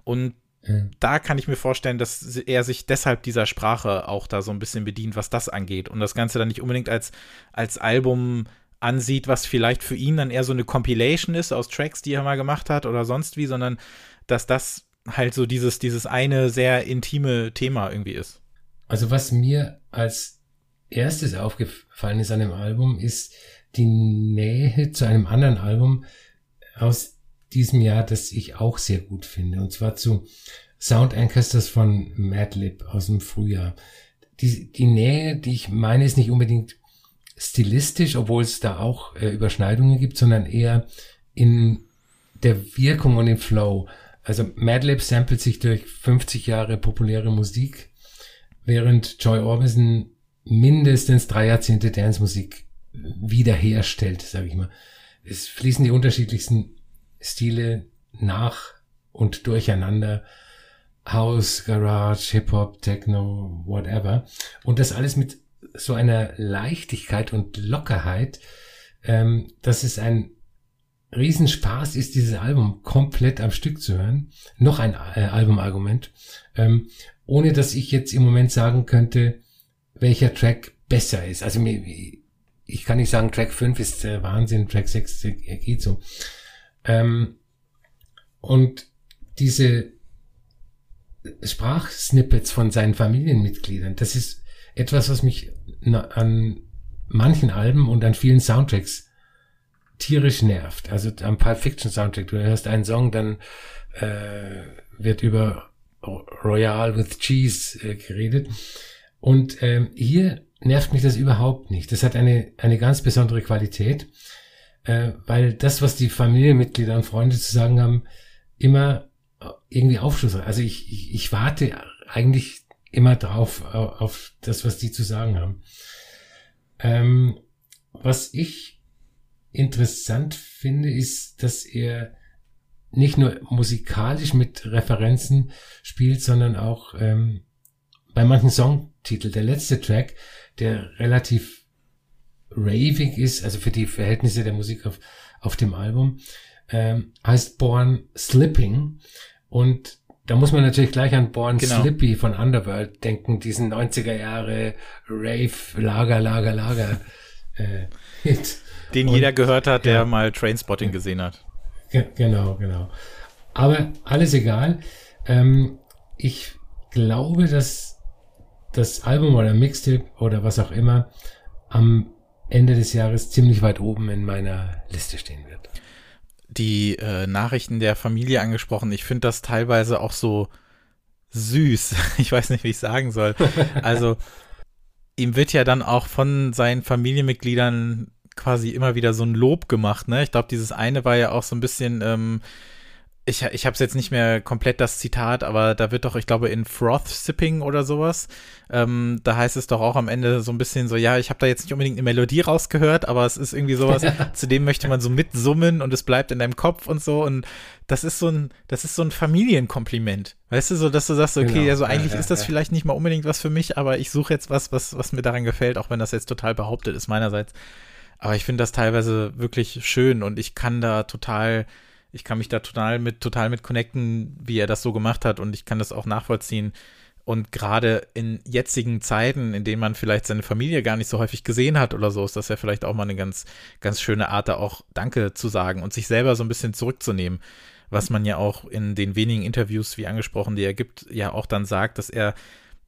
Und mhm. da kann ich mir vorstellen, dass er sich deshalb dieser Sprache auch da so ein bisschen bedient, was das angeht. Und das Ganze dann nicht unbedingt als, als Album ansieht, was vielleicht für ihn dann eher so eine Compilation ist aus Tracks, die er mal gemacht hat oder sonst wie, sondern dass das halt so dieses, dieses eine sehr intime Thema irgendwie ist. Also was mir als erstes aufgefallen ist an dem Album, ist die Nähe zu einem anderen Album aus diesem Jahr, das ich auch sehr gut finde. Und zwar zu Sound Ancestors von Madlib aus dem Frühjahr. Die, die Nähe, die ich meine, ist nicht unbedingt stilistisch, obwohl es da auch äh, Überschneidungen gibt, sondern eher in der Wirkung und im Flow. Also Madlib samplet sich durch 50 Jahre populäre Musik, während Joy Orbison mindestens drei Jahrzehnte Dancemusik wiederherstellt, sage ich mal. Es fließen die unterschiedlichsten Stile nach und durcheinander. House, Garage, Hip-Hop, Techno, whatever. Und das alles mit so einer Leichtigkeit und Lockerheit, ähm, dass es ein Riesenspaß ist, dieses Album komplett am Stück zu hören. Noch ein äh, Albumargument. Ähm, ohne dass ich jetzt im Moment sagen könnte, welcher Track besser ist. Also mir, ich kann nicht sagen, Track 5 ist äh, Wahnsinn, Track 6 äh, geht so. Ähm, und diese Sprachsnippets von seinen Familienmitgliedern, das ist etwas, was mich an manchen Alben und an vielen Soundtracks tierisch nervt. Also am Pulp Fiction Soundtrack, du hörst einen Song, dann äh, wird über Royal with Cheese äh, geredet. Und ähm, hier nervt mich das überhaupt nicht. Das hat eine, eine ganz besondere Qualität, äh, weil das, was die Familienmitglieder und Freunde zu sagen haben, immer irgendwie Aufschluss hat. Also ich, ich, ich warte eigentlich immer drauf, auf das, was die zu sagen haben. Ähm, was ich interessant finde, ist, dass er nicht nur musikalisch mit Referenzen spielt, sondern auch ähm, bei manchen Songtiteln. Der letzte Track, der relativ ravig ist, also für die Verhältnisse der Musik auf, auf dem Album, ähm, heißt Born Slipping und da muss man natürlich gleich an Born genau. Slippy von Underworld denken, diesen 90er Jahre Rave, Lager, Lager, Lager äh, Hit. Den Und, jeder gehört hat, der ja, mal Trainspotting gesehen hat. Genau, genau. Aber alles egal. Ähm, ich glaube, dass das Album oder Mixtape oder was auch immer am Ende des Jahres ziemlich weit oben in meiner Liste stehen wird die äh, Nachrichten der Familie angesprochen. Ich finde das teilweise auch so süß. Ich weiß nicht, wie ich sagen soll. Also ihm wird ja dann auch von seinen Familienmitgliedern quasi immer wieder so ein Lob gemacht. Ne? Ich glaube, dieses eine war ja auch so ein bisschen ähm, ich, ich habe es jetzt nicht mehr komplett das Zitat, aber da wird doch, ich glaube, in Froth Sipping oder sowas, ähm, da heißt es doch auch am Ende so ein bisschen so, ja, ich habe da jetzt nicht unbedingt eine Melodie rausgehört, aber es ist irgendwie sowas, zu dem möchte man so mitsummen und es bleibt in deinem Kopf und so und das ist so ein, das ist so ein Familienkompliment. Weißt du, so, dass du sagst, okay, genau. also eigentlich ja, ja, ist das ja. vielleicht nicht mal unbedingt was für mich, aber ich suche jetzt was, was, was mir daran gefällt, auch wenn das jetzt total behauptet ist meinerseits. Aber ich finde das teilweise wirklich schön und ich kann da total ich kann mich da total mit, total mit connecten, wie er das so gemacht hat und ich kann das auch nachvollziehen. Und gerade in jetzigen Zeiten, in denen man vielleicht seine Familie gar nicht so häufig gesehen hat oder so, ist das ja vielleicht auch mal eine ganz, ganz schöne Art, da auch Danke zu sagen und sich selber so ein bisschen zurückzunehmen. Was man ja auch in den wenigen Interviews, wie angesprochen, die er gibt, ja auch dann sagt, dass er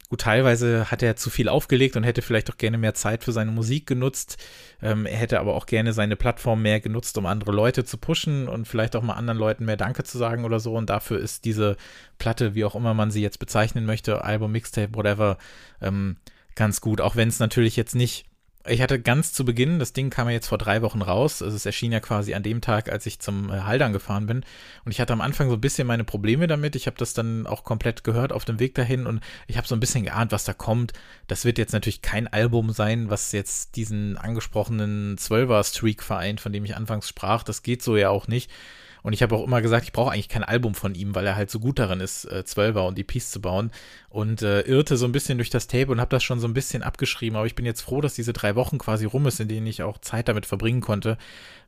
Gut, teilweise hat er zu viel aufgelegt und hätte vielleicht auch gerne mehr Zeit für seine Musik genutzt. Ähm, er hätte aber auch gerne seine Plattform mehr genutzt, um andere Leute zu pushen und vielleicht auch mal anderen Leuten mehr Danke zu sagen oder so. Und dafür ist diese Platte, wie auch immer man sie jetzt bezeichnen möchte, Album, Mixtape, whatever, ähm, ganz gut. Auch wenn es natürlich jetzt nicht ich hatte ganz zu Beginn, das Ding kam ja jetzt vor drei Wochen raus, also es erschien ja quasi an dem Tag, als ich zum äh, Haldern gefahren bin und ich hatte am Anfang so ein bisschen meine Probleme damit, ich habe das dann auch komplett gehört auf dem Weg dahin und ich habe so ein bisschen geahnt, was da kommt. Das wird jetzt natürlich kein Album sein, was jetzt diesen angesprochenen Zwölfer-Streak vereint, von dem ich anfangs sprach, das geht so ja auch nicht. Und ich habe auch immer gesagt, ich brauche eigentlich kein Album von ihm, weil er halt so gut darin ist, äh, Zwölfer und EPs zu bauen. Und äh, irrte so ein bisschen durch das Tape und habe das schon so ein bisschen abgeschrieben. Aber ich bin jetzt froh, dass diese drei Wochen quasi rum ist, in denen ich auch Zeit damit verbringen konnte,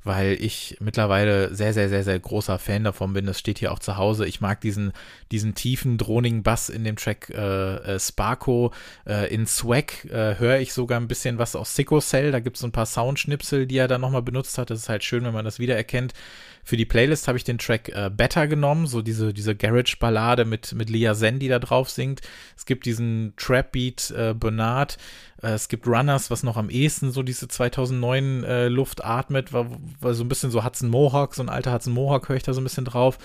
weil ich mittlerweile sehr, sehr, sehr, sehr großer Fan davon bin. Das steht hier auch zu Hause. Ich mag diesen, diesen tiefen, drohnigen Bass in dem Track äh, äh, Sparko. Äh, in Swag äh, höre ich sogar ein bisschen was aus Sicko Cell. Da gibt es so ein paar Soundschnipsel, die er dann nochmal benutzt hat. Das ist halt schön, wenn man das wiedererkennt. Für die Playlist habe ich den Track äh, Better genommen, so diese, diese Garage-Ballade mit, mit Lia Zen, die da drauf singt. Es gibt diesen Trap-Beat äh, Bernard. Äh, es gibt Runners, was noch am ehesten so diese 2009 äh, Luft atmet, war, war so ein bisschen so Hudson Mohawk, so ein alter Hudson Mohawk höre ich da so ein bisschen drauf.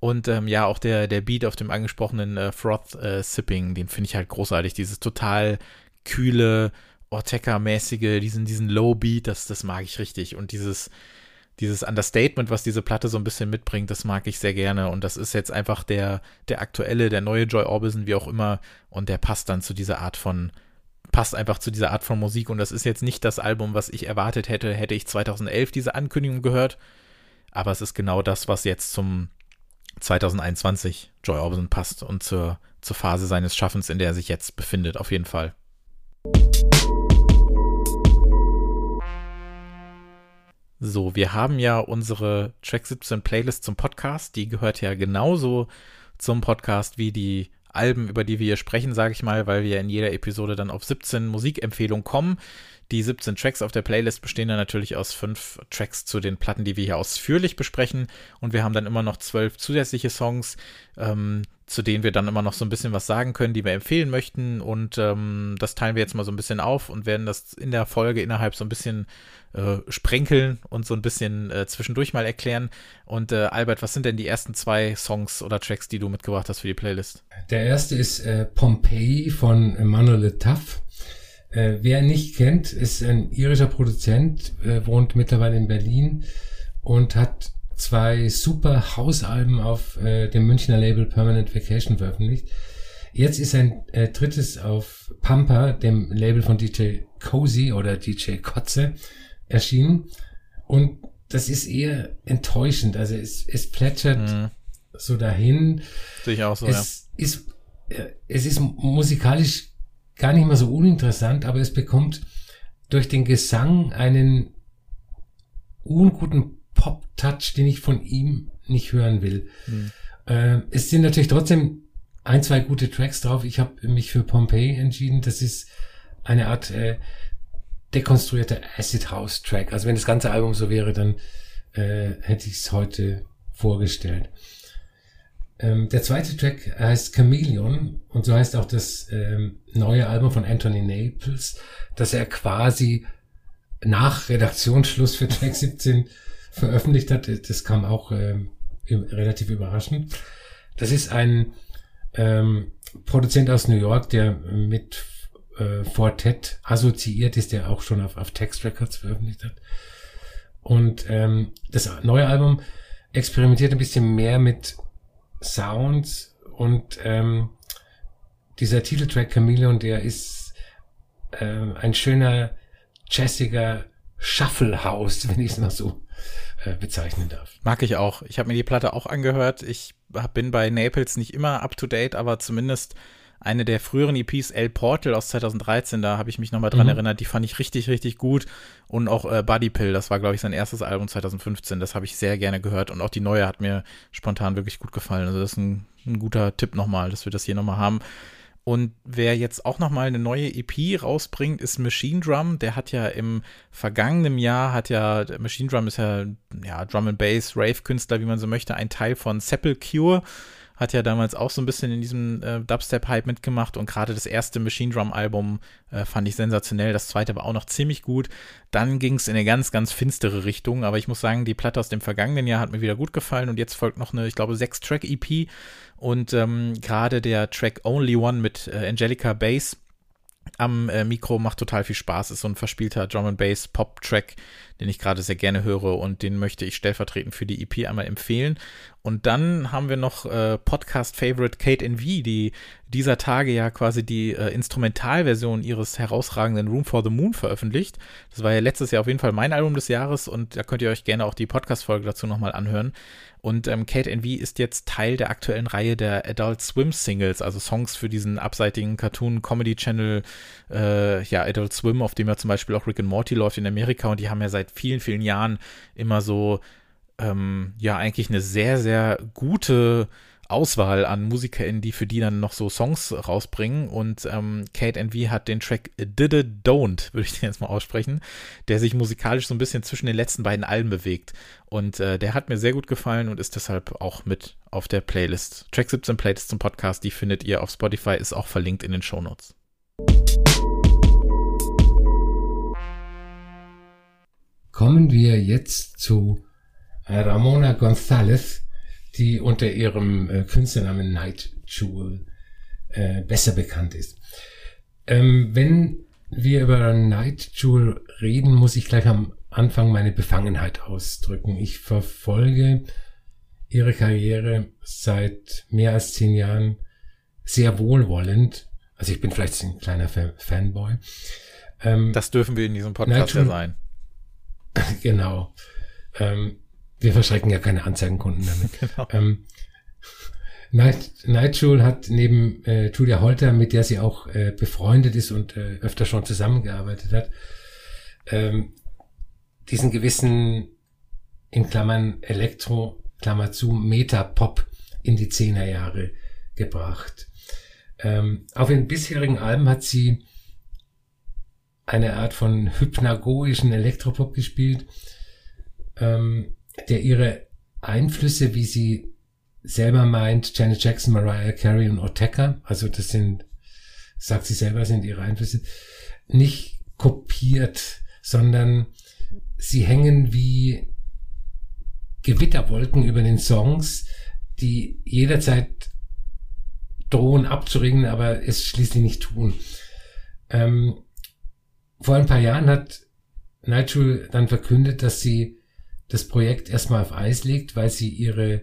Und ähm, ja, auch der, der Beat auf dem angesprochenen äh, Froth äh, Sipping, den finde ich halt großartig. Dieses total kühle, Ortega-mäßige, diesen, diesen Low Beat, das, das mag ich richtig. Und dieses, dieses Understatement, was diese Platte so ein bisschen mitbringt, das mag ich sehr gerne. Und das ist jetzt einfach der, der aktuelle, der neue Joy Orbison, wie auch immer. Und der passt dann zu dieser Art von, passt einfach zu dieser Art von Musik. Und das ist jetzt nicht das Album, was ich erwartet hätte, hätte ich 2011 diese Ankündigung gehört. Aber es ist genau das, was jetzt zum 2021 Joy Orbison passt und zur, zur Phase seines Schaffens, in der er sich jetzt befindet, auf jeden Fall. So, wir haben ja unsere Track 17 Playlist zum Podcast. Die gehört ja genauso zum Podcast wie die Alben, über die wir hier sprechen, sage ich mal, weil wir in jeder Episode dann auf 17 Musikempfehlungen kommen. Die 17 Tracks auf der Playlist bestehen dann natürlich aus fünf Tracks zu den Platten, die wir hier ausführlich besprechen. Und wir haben dann immer noch zwölf zusätzliche Songs, ähm, zu denen wir dann immer noch so ein bisschen was sagen können, die wir empfehlen möchten. Und ähm, das teilen wir jetzt mal so ein bisschen auf und werden das in der Folge innerhalb so ein bisschen äh, sprenkeln und so ein bisschen äh, zwischendurch mal erklären. Und äh, Albert, was sind denn die ersten zwei Songs oder Tracks, die du mitgebracht hast für die Playlist? Der erste ist äh, Pompeii von Manuel Tuff. Äh, wer nicht kennt, ist ein irischer Produzent, äh, wohnt mittlerweile in Berlin und hat zwei super Hausalben auf äh, dem Münchner Label Permanent Vacation veröffentlicht. Jetzt ist ein äh, drittes auf Pampa, dem Label von DJ Cozy oder DJ Kotze, erschienen. Und das ist eher enttäuschend. Also es, es plätschert mhm. so dahin. Sehe ich auch so, es ja. Ist, äh, es ist musikalisch gar nicht mal so uninteressant, aber es bekommt durch den Gesang einen unguten Pop-Touch, den ich von ihm nicht hören will. Mhm. Äh, es sind natürlich trotzdem ein, zwei gute Tracks drauf. Ich habe mich für Pompeii entschieden. Das ist eine Art äh, dekonstruierter Acid House Track. Also wenn das ganze Album so wäre, dann äh, hätte ich es heute vorgestellt. Ähm, der zweite Track heißt Chameleon und so heißt auch das ähm, neue Album von Anthony Naples, das er quasi nach Redaktionsschluss für Track 17 veröffentlicht hat. Das kam auch ähm, relativ überraschend. Das ist ein ähm, Produzent aus New York, der mit äh, Fortet assoziiert ist, der auch schon auf, auf Text Records veröffentlicht hat. Und ähm, das neue Album experimentiert ein bisschen mehr mit Sounds und ähm, dieser Titeltrack Chameleon, der ist äh, ein schöner, jazziger Shuffle House, wenn ich es mal so äh, bezeichnen darf. Mag ich auch. Ich habe mir die Platte auch angehört. Ich bin bei Naples nicht immer up to date, aber zumindest eine der früheren EPs, El Portal aus 2013, da habe ich mich nochmal dran mhm. erinnert, die fand ich richtig, richtig gut. Und auch äh, Buddy Pill, das war, glaube ich, sein erstes Album 2015, das habe ich sehr gerne gehört. Und auch die neue hat mir spontan wirklich gut gefallen. Also das ist ein, ein guter Tipp nochmal, dass wir das hier nochmal haben. Und wer jetzt auch noch mal eine neue EP rausbringt, ist Machine Drum. Der hat ja im vergangenen Jahr, hat ja, Machine Drum ist ja, ja Drum and Bass, Rave-Künstler, wie man so möchte, ein Teil von Sepulcure hat ja damals auch so ein bisschen in diesem äh, Dubstep-Hype mitgemacht und gerade das erste Machine Drum-Album äh, fand ich sensationell, das zweite war auch noch ziemlich gut. Dann ging es in eine ganz, ganz finstere Richtung, aber ich muss sagen, die Platte aus dem vergangenen Jahr hat mir wieder gut gefallen und jetzt folgt noch eine, ich glaube, sechs-Track-EP und ähm, gerade der Track Only One mit äh, Angelica Bass am äh, Mikro macht total viel Spaß. Ist so ein verspielter Drum and Bass Pop Track, den ich gerade sehr gerne höre und den möchte ich stellvertretend für die EP einmal empfehlen. Und dann haben wir noch äh, Podcast Favorite Kate NV, die dieser Tage ja quasi die äh, Instrumentalversion ihres herausragenden Room for the Moon veröffentlicht. Das war ja letztes Jahr auf jeden Fall mein Album des Jahres und da könnt ihr euch gerne auch die Podcast Folge dazu nochmal anhören. Und ähm, Kate NV ist jetzt Teil der aktuellen Reihe der Adult Swim Singles, also Songs für diesen abseitigen Cartoon-Comedy-Channel, äh, ja, Adult Swim, auf dem ja zum Beispiel auch Rick and Morty läuft in Amerika. Und die haben ja seit vielen, vielen Jahren immer so, ähm, ja, eigentlich eine sehr, sehr gute Auswahl an MusikerInnen, die für die dann noch so Songs rausbringen. Und ähm, Kate NV hat den Track Did It Don't, würde ich den jetzt mal aussprechen, der sich musikalisch so ein bisschen zwischen den letzten beiden Alben bewegt. Und äh, der hat mir sehr gut gefallen und ist deshalb auch mit auf der Playlist. Track 17 Playlist zum Podcast, die findet ihr auf Spotify, ist auch verlinkt in den Shownotes. Kommen wir jetzt zu Ramona González die unter ihrem äh, Künstlernamen Night Jewel äh, besser bekannt ist. Ähm, wenn wir über Night Jewel reden, muss ich gleich am Anfang meine Befangenheit ausdrücken. Ich verfolge ihre Karriere seit mehr als zehn Jahren sehr wohlwollend. Also ich bin vielleicht ein kleiner Fanboy. Ähm, das dürfen wir in diesem Podcast ja sein. Genau. Ähm, wir verschrecken ja keine Anzeigenkunden damit. Genau. Ähm, Night, hat neben äh, Julia Holter, mit der sie auch äh, befreundet ist und äh, öfter schon zusammengearbeitet hat, ähm, diesen gewissen, in Klammern Elektro, Klammer zu, Meta-Pop in die Zehnerjahre gebracht. Ähm, auf ihren bisherigen Alben hat sie eine Art von hypnagoischen Elektropop gespielt. Ähm, der ihre Einflüsse, wie sie selber meint, Janet Jackson, Mariah Carey und Ortega, also das sind, sagt sie selber, sind ihre Einflüsse, nicht kopiert, sondern sie hängen wie Gewitterwolken über den Songs, die jederzeit drohen abzuringen, aber es schließlich nicht tun. Ähm, vor ein paar Jahren hat Nigel dann verkündet, dass sie das Projekt erstmal auf Eis legt, weil sie ihre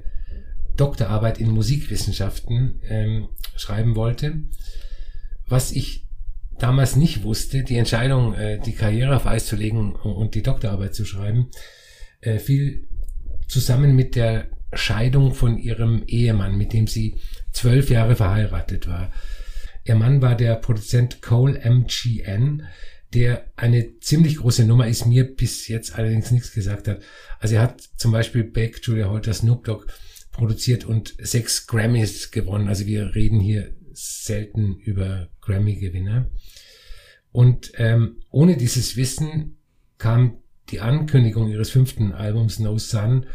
Doktorarbeit in Musikwissenschaften ähm, schreiben wollte. Was ich damals nicht wusste, die Entscheidung, äh, die Karriere auf Eis zu legen und die Doktorarbeit zu schreiben, äh, fiel zusammen mit der Scheidung von ihrem Ehemann, mit dem sie zwölf Jahre verheiratet war. Ihr Mann war der Produzent Cole MGN, der eine ziemlich große Nummer ist, mir bis jetzt allerdings nichts gesagt hat. Also er hat zum Beispiel Beck, Julia Holter, Snoop Dogg produziert und sechs Grammys gewonnen. Also wir reden hier selten über Grammy-Gewinner. Und ähm, ohne dieses Wissen kam die Ankündigung ihres fünften Albums No Sun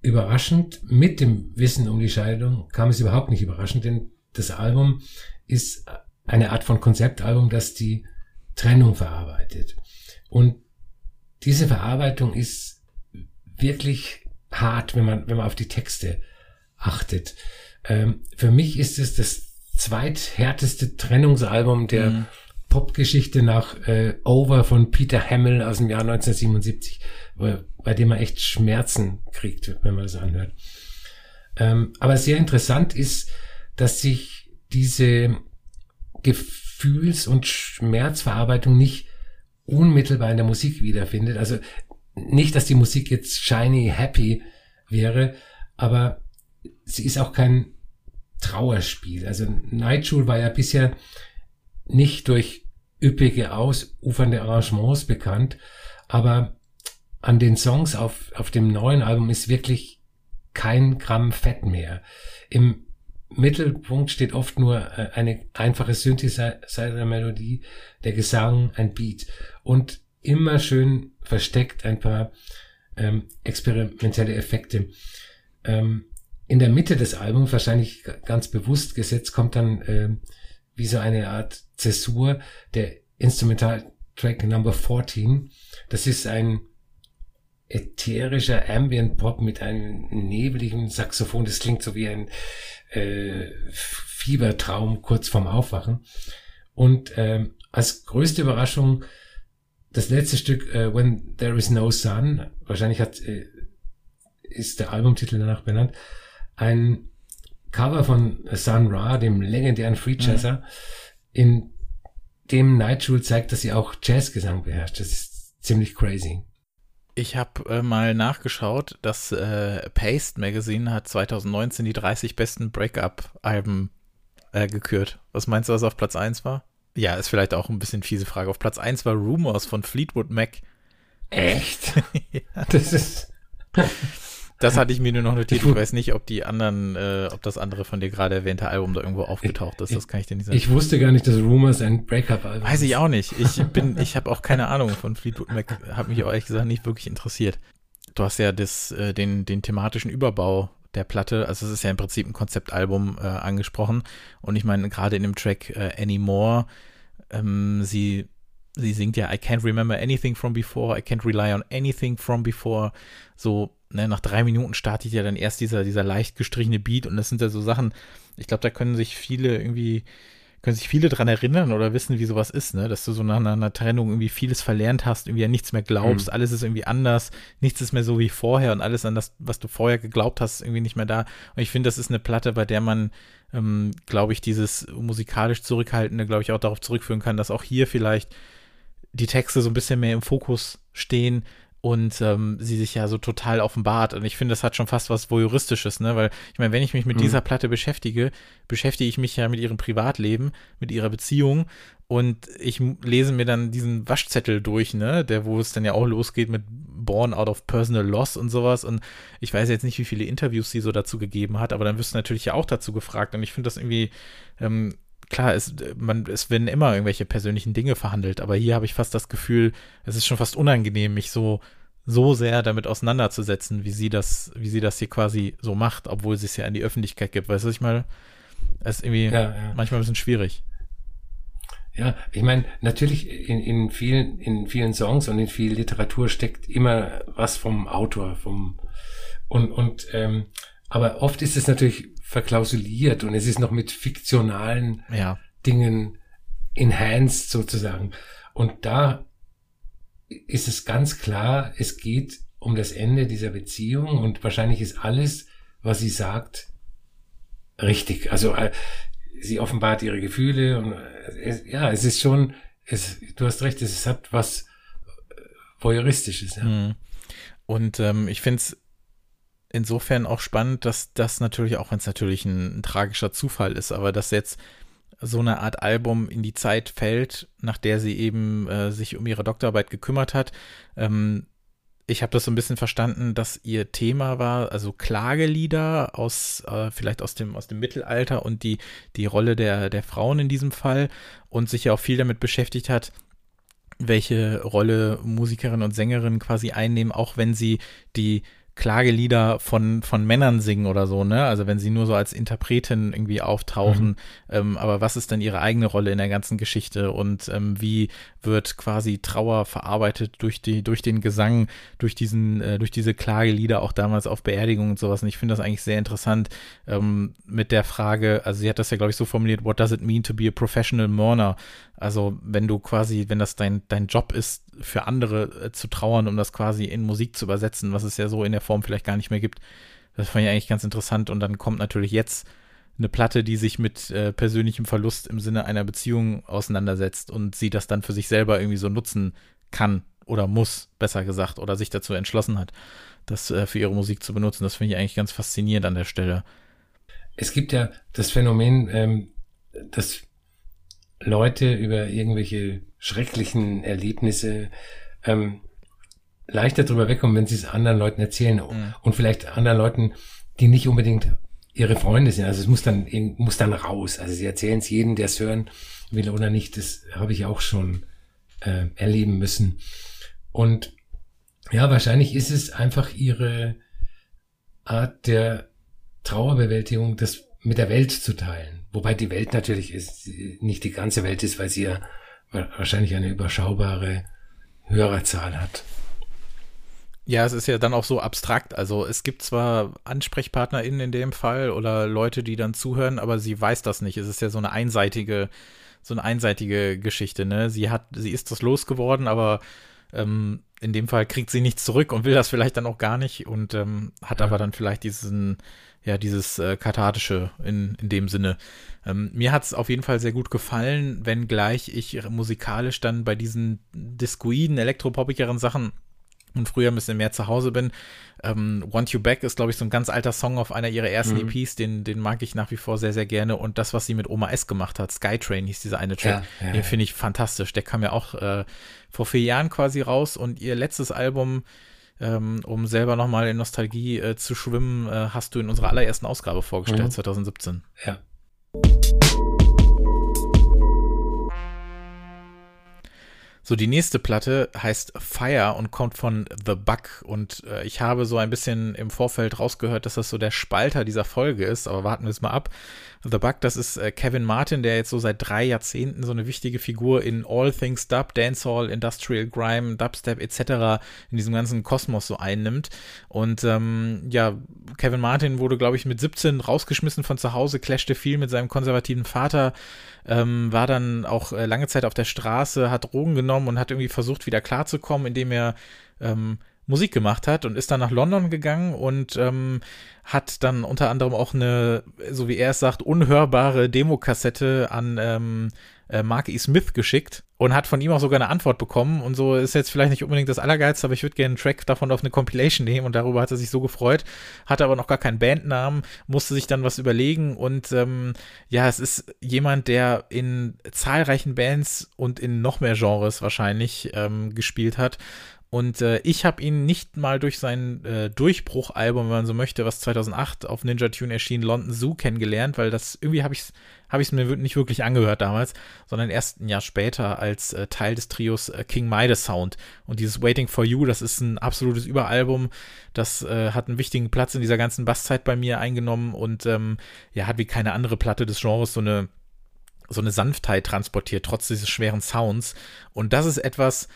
überraschend. Mit dem Wissen um die Scheidung kam es überhaupt nicht überraschend, denn das Album ist eine Art von Konzeptalbum, das die Trennung verarbeitet. Und diese Verarbeitung ist wirklich hart, wenn man, wenn man auf die Texte achtet. Ähm, für mich ist es das zweithärteste Trennungsalbum der mhm. Popgeschichte nach äh, Over von Peter Hamill aus dem Jahr 1977, bei dem man echt Schmerzen kriegt, wenn man das anhört. Ähm, aber sehr interessant ist, dass sich diese Gefühls- und Schmerzverarbeitung nicht unmittelbar in der Musik wiederfindet. Also nicht, dass die Musik jetzt shiny, happy wäre, aber sie ist auch kein Trauerspiel. Also Nightshule war ja bisher nicht durch üppige, ausufernde Arrangements bekannt, aber an den Songs auf, auf dem neuen Album ist wirklich kein Gramm Fett mehr. Im Mittelpunkt steht oft nur äh, eine einfache Synthesizer-Melodie, der Gesang, ein Beat und immer schön versteckt ein paar ähm, experimentelle Effekte. Ähm, in der Mitte des Albums, wahrscheinlich ganz bewusst gesetzt, kommt dann äh, wie so eine Art Zäsur der Instrumental-Track Number 14. Das ist ein ätherischer Ambient Pop mit einem nebeligen Saxophon. Das klingt so wie ein äh, Fiebertraum kurz vorm Aufwachen. Und äh, als größte Überraschung das letzte Stück äh, When There Is No Sun. Wahrscheinlich hat äh, ist der Albumtitel danach benannt. Ein Cover von Sun Ra, dem legendären Free Jazzer, mhm. in dem Nightshule zeigt, dass sie auch Jazzgesang beherrscht. Das ist ziemlich crazy. Ich habe äh, mal nachgeschaut, das äh, Paste Magazine hat 2019 die 30 besten Breakup-Alben äh, gekürt. Was meinst du, was auf Platz 1 war? Ja, ist vielleicht auch ein bisschen fiese Frage. Auf Platz 1 war Rumors von Fleetwood Mac. Echt? ja. Das ist. Das hatte ich mir nur noch notiert. Ich, weiß nicht, ob die anderen, äh, ob das andere von dir gerade erwähnte Album da irgendwo aufgetaucht ist. Das kann ich dir nicht sagen. Ich wusste gar nicht, dass Rumors ein Breakup-Album. Weiß ich auch nicht. Ich bin, ich habe auch keine Ahnung von Fleetwood Mac. Hat mich auch ehrlich gesagt nicht wirklich interessiert. Du hast ja das, äh, den, den thematischen Überbau der Platte, also es ist ja im Prinzip ein Konzeptalbum äh, angesprochen. Und ich meine, gerade in dem Track äh, Anymore, ähm, sie sie singt ja I can't remember anything from before, I can't rely on anything from before. So ne, nach drei Minuten startet ja dann erst dieser, dieser leicht gestrichene Beat und das sind ja so Sachen, ich glaube, da können sich viele irgendwie, können sich viele dran erinnern oder wissen, wie sowas ist, ne? Dass du so nach einer Trennung irgendwie vieles verlernt hast, irgendwie an nichts mehr glaubst, mhm. alles ist irgendwie anders, nichts ist mehr so wie vorher und alles an das, was du vorher geglaubt hast, irgendwie nicht mehr da. Und ich finde, das ist eine Platte, bei der man, ähm, glaube ich, dieses musikalisch Zurückhaltende, glaube ich, auch darauf zurückführen kann, dass auch hier vielleicht die Texte so ein bisschen mehr im Fokus stehen, und ähm, sie sich ja so total offenbart. Und ich finde, das hat schon fast was Voyeuristisches, ne? Weil ich meine, wenn ich mich mit mhm. dieser Platte beschäftige, beschäftige ich mich ja mit ihrem Privatleben, mit ihrer Beziehung und ich lese mir dann diesen Waschzettel durch, ne? Der, wo es dann ja auch losgeht mit Born out of personal loss und sowas. Und ich weiß jetzt nicht, wie viele Interviews sie so dazu gegeben hat, aber dann wirst du natürlich ja auch dazu gefragt. Und ich finde das irgendwie ähm, klar, es, man, es werden immer irgendwelche persönlichen Dinge verhandelt, aber hier habe ich fast das Gefühl, es ist schon fast unangenehm, mich so, so sehr damit auseinanderzusetzen, wie sie das, wie sie das hier quasi so macht, obwohl sie es ja an die Öffentlichkeit gibt. Weißt du, ich mal, es ist irgendwie ja, ja. manchmal ein bisschen schwierig. Ja, ich meine, natürlich in, in vielen, in vielen Songs und in viel Literatur steckt immer was vom Autor, vom und, und ähm, aber oft ist es natürlich verklausuliert und es ist noch mit fiktionalen ja. Dingen enhanced sozusagen. Und da ist es ganz klar, es geht um das Ende dieser Beziehung und wahrscheinlich ist alles, was sie sagt, richtig. Also äh, sie offenbart ihre Gefühle und äh, ja, es ist schon, es, du hast recht, es hat was äh, voyeuristisches. Ja. Mhm. Und ähm, ich finde es insofern auch spannend, dass das natürlich, auch wenn es natürlich ein, ein, tragischer Zufall ist, aber dass jetzt so eine Art Album in die Zeit fällt, nach der sie eben äh, sich um ihre Doktorarbeit gekümmert hat. Ähm, ich habe das so ein bisschen verstanden, dass ihr Thema war, also Klagelieder aus, äh, vielleicht aus dem, aus dem Mittelalter und die, die Rolle der, der Frauen in diesem Fall und sich ja auch viel damit beschäftigt hat, welche Rolle Musikerinnen und Sängerinnen quasi einnehmen, auch wenn sie die Klagelieder von, von Männern singen oder so, ne? Also wenn sie nur so als Interpretin irgendwie auftauchen. Mhm. Ähm, aber was ist denn ihre eigene Rolle in der ganzen Geschichte und ähm, wie wird quasi Trauer verarbeitet durch die, durch den Gesang, durch diesen, äh, durch diese Klagelieder auch damals auf Beerdigungen und sowas. Und ich finde das eigentlich sehr interessant ähm, mit der Frage, also sie hat das ja, glaube ich, so formuliert, what does it mean to be a professional mourner? Also wenn du quasi, wenn das dein, dein Job ist, für andere äh, zu trauern, um das quasi in Musik zu übersetzen, was es ja so in der Form vielleicht gar nicht mehr gibt. Das fand ich eigentlich ganz interessant. Und dann kommt natürlich jetzt eine Platte, die sich mit äh, persönlichem Verlust im Sinne einer Beziehung auseinandersetzt und sie das dann für sich selber irgendwie so nutzen kann oder muss, besser gesagt, oder sich dazu entschlossen hat, das äh, für ihre Musik zu benutzen. Das finde ich eigentlich ganz faszinierend an der Stelle. Es gibt ja das Phänomen, ähm, dass Leute über irgendwelche schrecklichen Erlebnisse ähm, leichter drüber wegkommen, wenn sie es anderen Leuten erzählen mhm. und vielleicht anderen Leuten, die nicht unbedingt ihre Freunde sind. Also es muss dann muss dann raus. Also sie erzählen es jedem, der es hören will oder nicht. Das habe ich auch schon äh, erleben müssen. Und ja, wahrscheinlich ist es einfach ihre Art der Trauerbewältigung, das mit der Welt zu teilen. Wobei die Welt natürlich ist, nicht die ganze Welt ist, weil sie ja wahrscheinlich eine überschaubare Hörerzahl hat. Ja, es ist ja dann auch so abstrakt. Also es gibt zwar AnsprechpartnerInnen in dem Fall oder Leute, die dann zuhören, aber sie weiß das nicht. Es ist ja so eine einseitige, so eine einseitige Geschichte, ne? Sie hat, sie ist das losgeworden, aber ähm, in dem Fall kriegt sie nichts zurück und will das vielleicht dann auch gar nicht und ähm, hat ja. aber dann vielleicht diesen, ja, dieses äh, Kathartische in, in dem Sinne. Ähm, mir hat es auf jeden Fall sehr gut gefallen, wenngleich ich musikalisch dann bei diesen discoiden, elektropopigeren Sachen und früher ein bisschen mehr zu Hause bin. Ähm, Want You Back ist, glaube ich, so ein ganz alter Song auf einer ihrer ersten mhm. EPs, den, den mag ich nach wie vor sehr, sehr gerne. Und das, was sie mit Oma S gemacht hat, Skytrain hieß dieser eine Track, ja, ja, den finde ich fantastisch. Der kam ja auch äh, vor vier Jahren quasi raus und ihr letztes Album, ähm, um selber nochmal in Nostalgie äh, zu schwimmen, äh, hast du in unserer allerersten Ausgabe vorgestellt, mhm. 2017. Ja. So, die nächste Platte heißt Fire und kommt von The Bug. Und äh, ich habe so ein bisschen im Vorfeld rausgehört, dass das so der Spalter dieser Folge ist, aber warten wir es mal ab. The Bug, das ist äh, Kevin Martin, der jetzt so seit drei Jahrzehnten so eine wichtige Figur in All Things Dub, Dancehall, Industrial Grime, Dubstep etc. in diesem ganzen Kosmos so einnimmt. Und ähm, ja, Kevin Martin wurde, glaube ich, mit 17 rausgeschmissen von zu Hause, clashte viel mit seinem konservativen Vater, ähm, war dann auch äh, lange Zeit auf der Straße, hat Drogen genommen und hat irgendwie versucht, wieder klarzukommen, indem er ähm, Musik gemacht hat und ist dann nach London gegangen und ähm, hat dann unter anderem auch eine, so wie er es sagt, unhörbare Demokassette an ähm, äh, Mark E. Smith geschickt und hat von ihm auch sogar eine Antwort bekommen. Und so ist jetzt vielleicht nicht unbedingt das Allergeilste, aber ich würde gerne einen Track davon auf eine Compilation nehmen und darüber hat er sich so gefreut, hatte aber noch gar keinen Bandnamen, musste sich dann was überlegen und ähm, ja, es ist jemand, der in zahlreichen Bands und in noch mehr Genres wahrscheinlich ähm, gespielt hat und äh, ich habe ihn nicht mal durch sein äh, Durchbruchalbum, wenn man so möchte, was 2008 auf Ninja Tune erschien, London Zoo kennengelernt, weil das irgendwie habe ich es hab ich's mir nicht wirklich angehört damals, sondern erst ein Jahr später als äh, Teil des Trios äh, King Midas Sound. Und dieses Waiting for You, das ist ein absolutes Überalbum. Das äh, hat einen wichtigen Platz in dieser ganzen Basszeit bei mir eingenommen und ähm, ja, hat wie keine andere Platte des Genres so eine so eine Sanftheit transportiert, trotz dieses schweren Sounds. Und das ist etwas,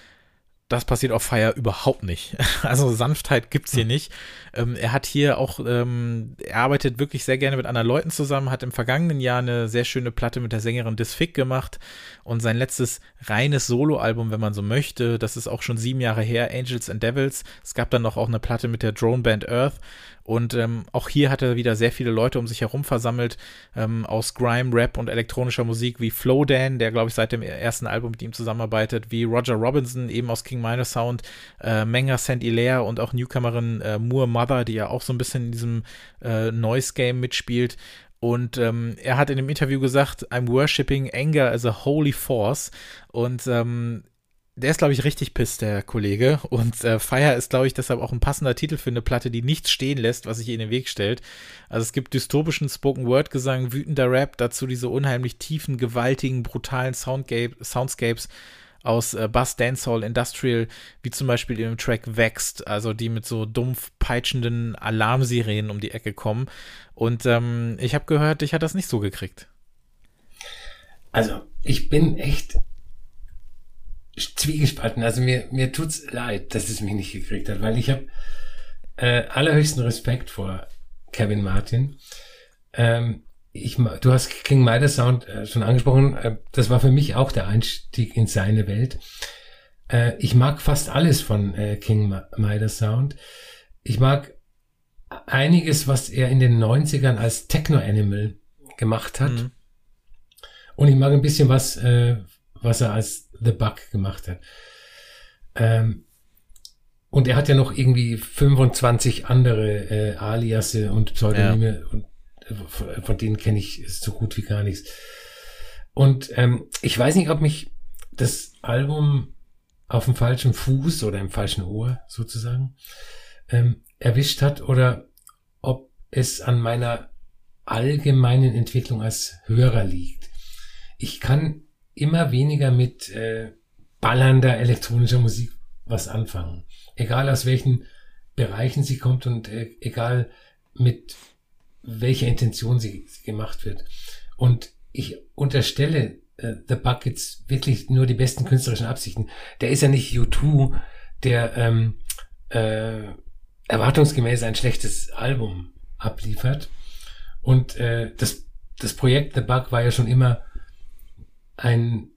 das passiert auf Fire überhaupt nicht. Also Sanftheit gibt's hier nicht. Ähm, er hat hier auch, ähm, er arbeitet wirklich sehr gerne mit anderen Leuten zusammen, hat im vergangenen Jahr eine sehr schöne Platte mit der Sängerin Disfic gemacht und sein letztes reines Soloalbum, wenn man so möchte, das ist auch schon sieben Jahre her, Angels and Devils. Es gab dann noch auch eine Platte mit der Drone Band Earth und ähm, auch hier hat er wieder sehr viele Leute um sich herum versammelt, ähm, aus Grime, Rap und elektronischer Musik, wie Flowdan, der, glaube ich, seit dem ersten Album mit ihm zusammenarbeitet, wie Roger Robinson, eben aus King Minor Sound, äh, Menga St. Hilaire und auch Newcomerin äh, Moore Mother, die ja auch so ein bisschen in diesem äh, Noise-Game mitspielt. Und ähm, er hat in dem Interview gesagt, I'm worshipping anger as a holy force. Und ähm, der ist, glaube ich, richtig piss, der Kollege. Und äh, Fire ist, glaube ich, deshalb auch ein passender Titel für eine Platte, die nichts stehen lässt, was sich in den Weg stellt. Also es gibt dystopischen Spoken-Word-Gesang, wütender Rap, dazu diese unheimlich tiefen, gewaltigen, brutalen Soundgap Soundscapes aus äh, Bass, Dancehall, Industrial, wie zum Beispiel im Track Wächst, also die mit so dumpf peitschenden Alarmsirenen um die Ecke kommen. Und ähm, ich habe gehört, ich hat das nicht so gekriegt. Also, ich bin echt zwiegespalten. Also mir, mir tut's leid, dass es mich nicht gekriegt hat, weil ich habe äh, allerhöchsten Respekt vor Kevin Martin. Ähm, ich, du hast King Midas Sound äh, schon angesprochen. Äh, das war für mich auch der Einstieg in seine Welt. Äh, ich mag fast alles von äh, King Midas Sound. Ich mag einiges, was er in den 90ern als Techno Animal gemacht hat. Mhm. Und ich mag ein bisschen was, äh, was er als The Bug gemacht hat. Ähm, und er hat ja noch irgendwie 25 andere äh, Aliasse und Pseudonyme ja. und äh, von denen kenne ich so gut wie gar nichts. Und ähm, ich weiß nicht, ob mich das Album auf dem falschen Fuß oder im falschen Ohr sozusagen ähm, erwischt hat oder ob es an meiner allgemeinen Entwicklung als Hörer liegt. Ich kann immer weniger mit äh, ballernder elektronischer Musik was anfangen. Egal aus welchen Bereichen sie kommt und äh, egal mit welcher Intention sie, sie, gemacht wird. Und ich unterstelle äh, The Buckets wirklich nur die besten künstlerischen Absichten. Der ist ja nicht U2, der ähm, äh, erwartungsgemäß ein schlechtes Album abliefert. Und äh, das, das Projekt The Bug war ja schon immer ein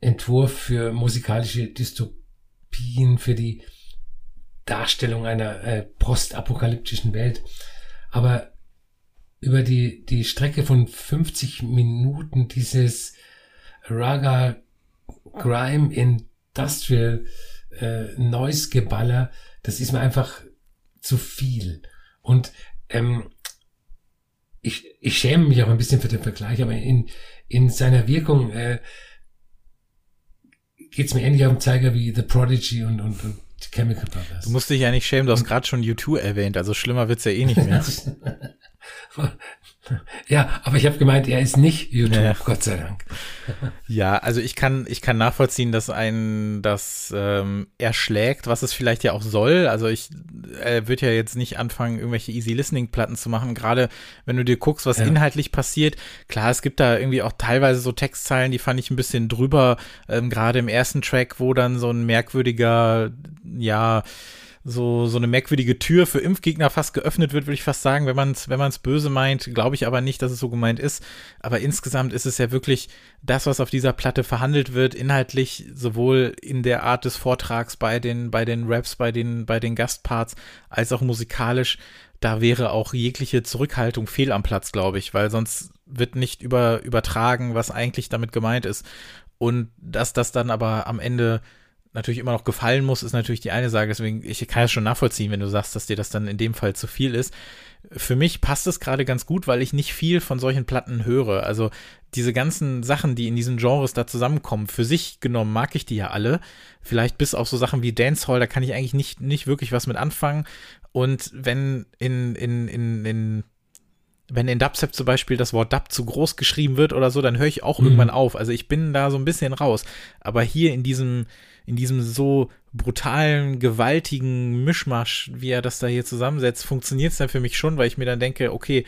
Entwurf für musikalische Dystopien, für die Darstellung einer äh, postapokalyptischen Welt. Aber über die, die Strecke von 50 Minuten dieses Raga Grime Industrial äh, Noise Geballer, das ist mir einfach zu viel. Und ähm, ich, ich schäme mich auch ein bisschen für den Vergleich, aber in, in seiner Wirkung äh, geht es mir ähnlich auf den Zeiger wie The Prodigy und, und, und Chemical Brothers. Du musst dich ja nicht schämen, du hast gerade schon U2 erwähnt, also schlimmer wird's ja eh nicht mehr. Ja, aber ich habe gemeint, er ist nicht YouTube, ja. Gott sei Dank. Ja, also ich kann, ich kann nachvollziehen, dass ein das ähm, erschlägt, was es vielleicht ja auch soll. Also ich äh, würde ja jetzt nicht anfangen, irgendwelche Easy Listening Platten zu machen. Gerade wenn du dir guckst, was ja. inhaltlich passiert. Klar, es gibt da irgendwie auch teilweise so Textzeilen, die fand ich ein bisschen drüber. Ähm, Gerade im ersten Track, wo dann so ein merkwürdiger, ja, so, so eine merkwürdige Tür für Impfgegner fast geöffnet wird, würde ich fast sagen, wenn man es wenn man's böse meint, glaube ich aber nicht, dass es so gemeint ist. Aber insgesamt ist es ja wirklich das, was auf dieser Platte verhandelt wird, inhaltlich sowohl in der Art des Vortrags bei den, bei den Raps, bei den, bei den Gastparts, als auch musikalisch. Da wäre auch jegliche Zurückhaltung fehl am Platz, glaube ich, weil sonst wird nicht über, übertragen, was eigentlich damit gemeint ist. Und dass das dann aber am Ende natürlich immer noch gefallen muss, ist natürlich die eine Sache. Deswegen, ich kann es schon nachvollziehen, wenn du sagst, dass dir das dann in dem Fall zu viel ist. Für mich passt es gerade ganz gut, weil ich nicht viel von solchen Platten höre. Also diese ganzen Sachen, die in diesen Genres da zusammenkommen, für sich genommen mag ich die ja alle. Vielleicht bis auf so Sachen wie Dancehall, da kann ich eigentlich nicht, nicht wirklich was mit anfangen. Und wenn in, in, in, in wenn in Dubstep zum Beispiel das Wort Dub zu groß geschrieben wird oder so, dann höre ich auch mhm. irgendwann auf. Also ich bin da so ein bisschen raus. Aber hier in diesem, in diesem so brutalen, gewaltigen Mischmasch, wie er das da hier zusammensetzt, funktioniert es dann für mich schon, weil ich mir dann denke, okay,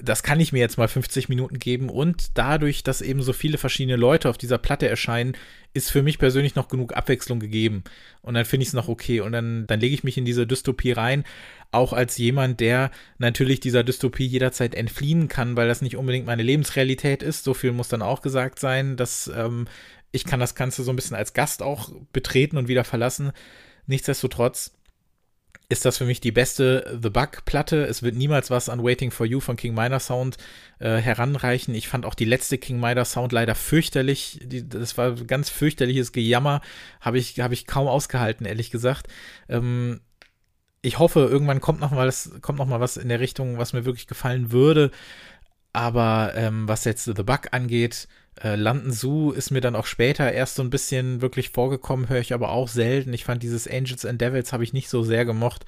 das kann ich mir jetzt mal 50 Minuten geben und dadurch, dass eben so viele verschiedene Leute auf dieser Platte erscheinen, ist für mich persönlich noch genug Abwechslung gegeben. Und dann finde ich es noch okay. Und dann, dann lege ich mich in diese Dystopie rein, auch als jemand, der natürlich dieser Dystopie jederzeit entfliehen kann, weil das nicht unbedingt meine Lebensrealität ist. So viel muss dann auch gesagt sein, dass ähm, ich kann das Ganze so ein bisschen als Gast auch betreten und wieder verlassen. Nichtsdestotrotz ist das für mich die beste The Bug-Platte. Es wird niemals was an Waiting for You von King Minor Sound äh, heranreichen. Ich fand auch die letzte King Minor Sound leider fürchterlich. Die, das war ganz fürchterliches Gejammer. Habe ich, hab ich kaum ausgehalten, ehrlich gesagt. Ähm, ich hoffe, irgendwann kommt noch, mal kommt noch mal was in der Richtung, was mir wirklich gefallen würde. Aber ähm, was jetzt The Bug angeht, äh, London Zoo ist mir dann auch später erst so ein bisschen wirklich vorgekommen, höre ich aber auch selten. Ich fand dieses Angels and Devils habe ich nicht so sehr gemocht.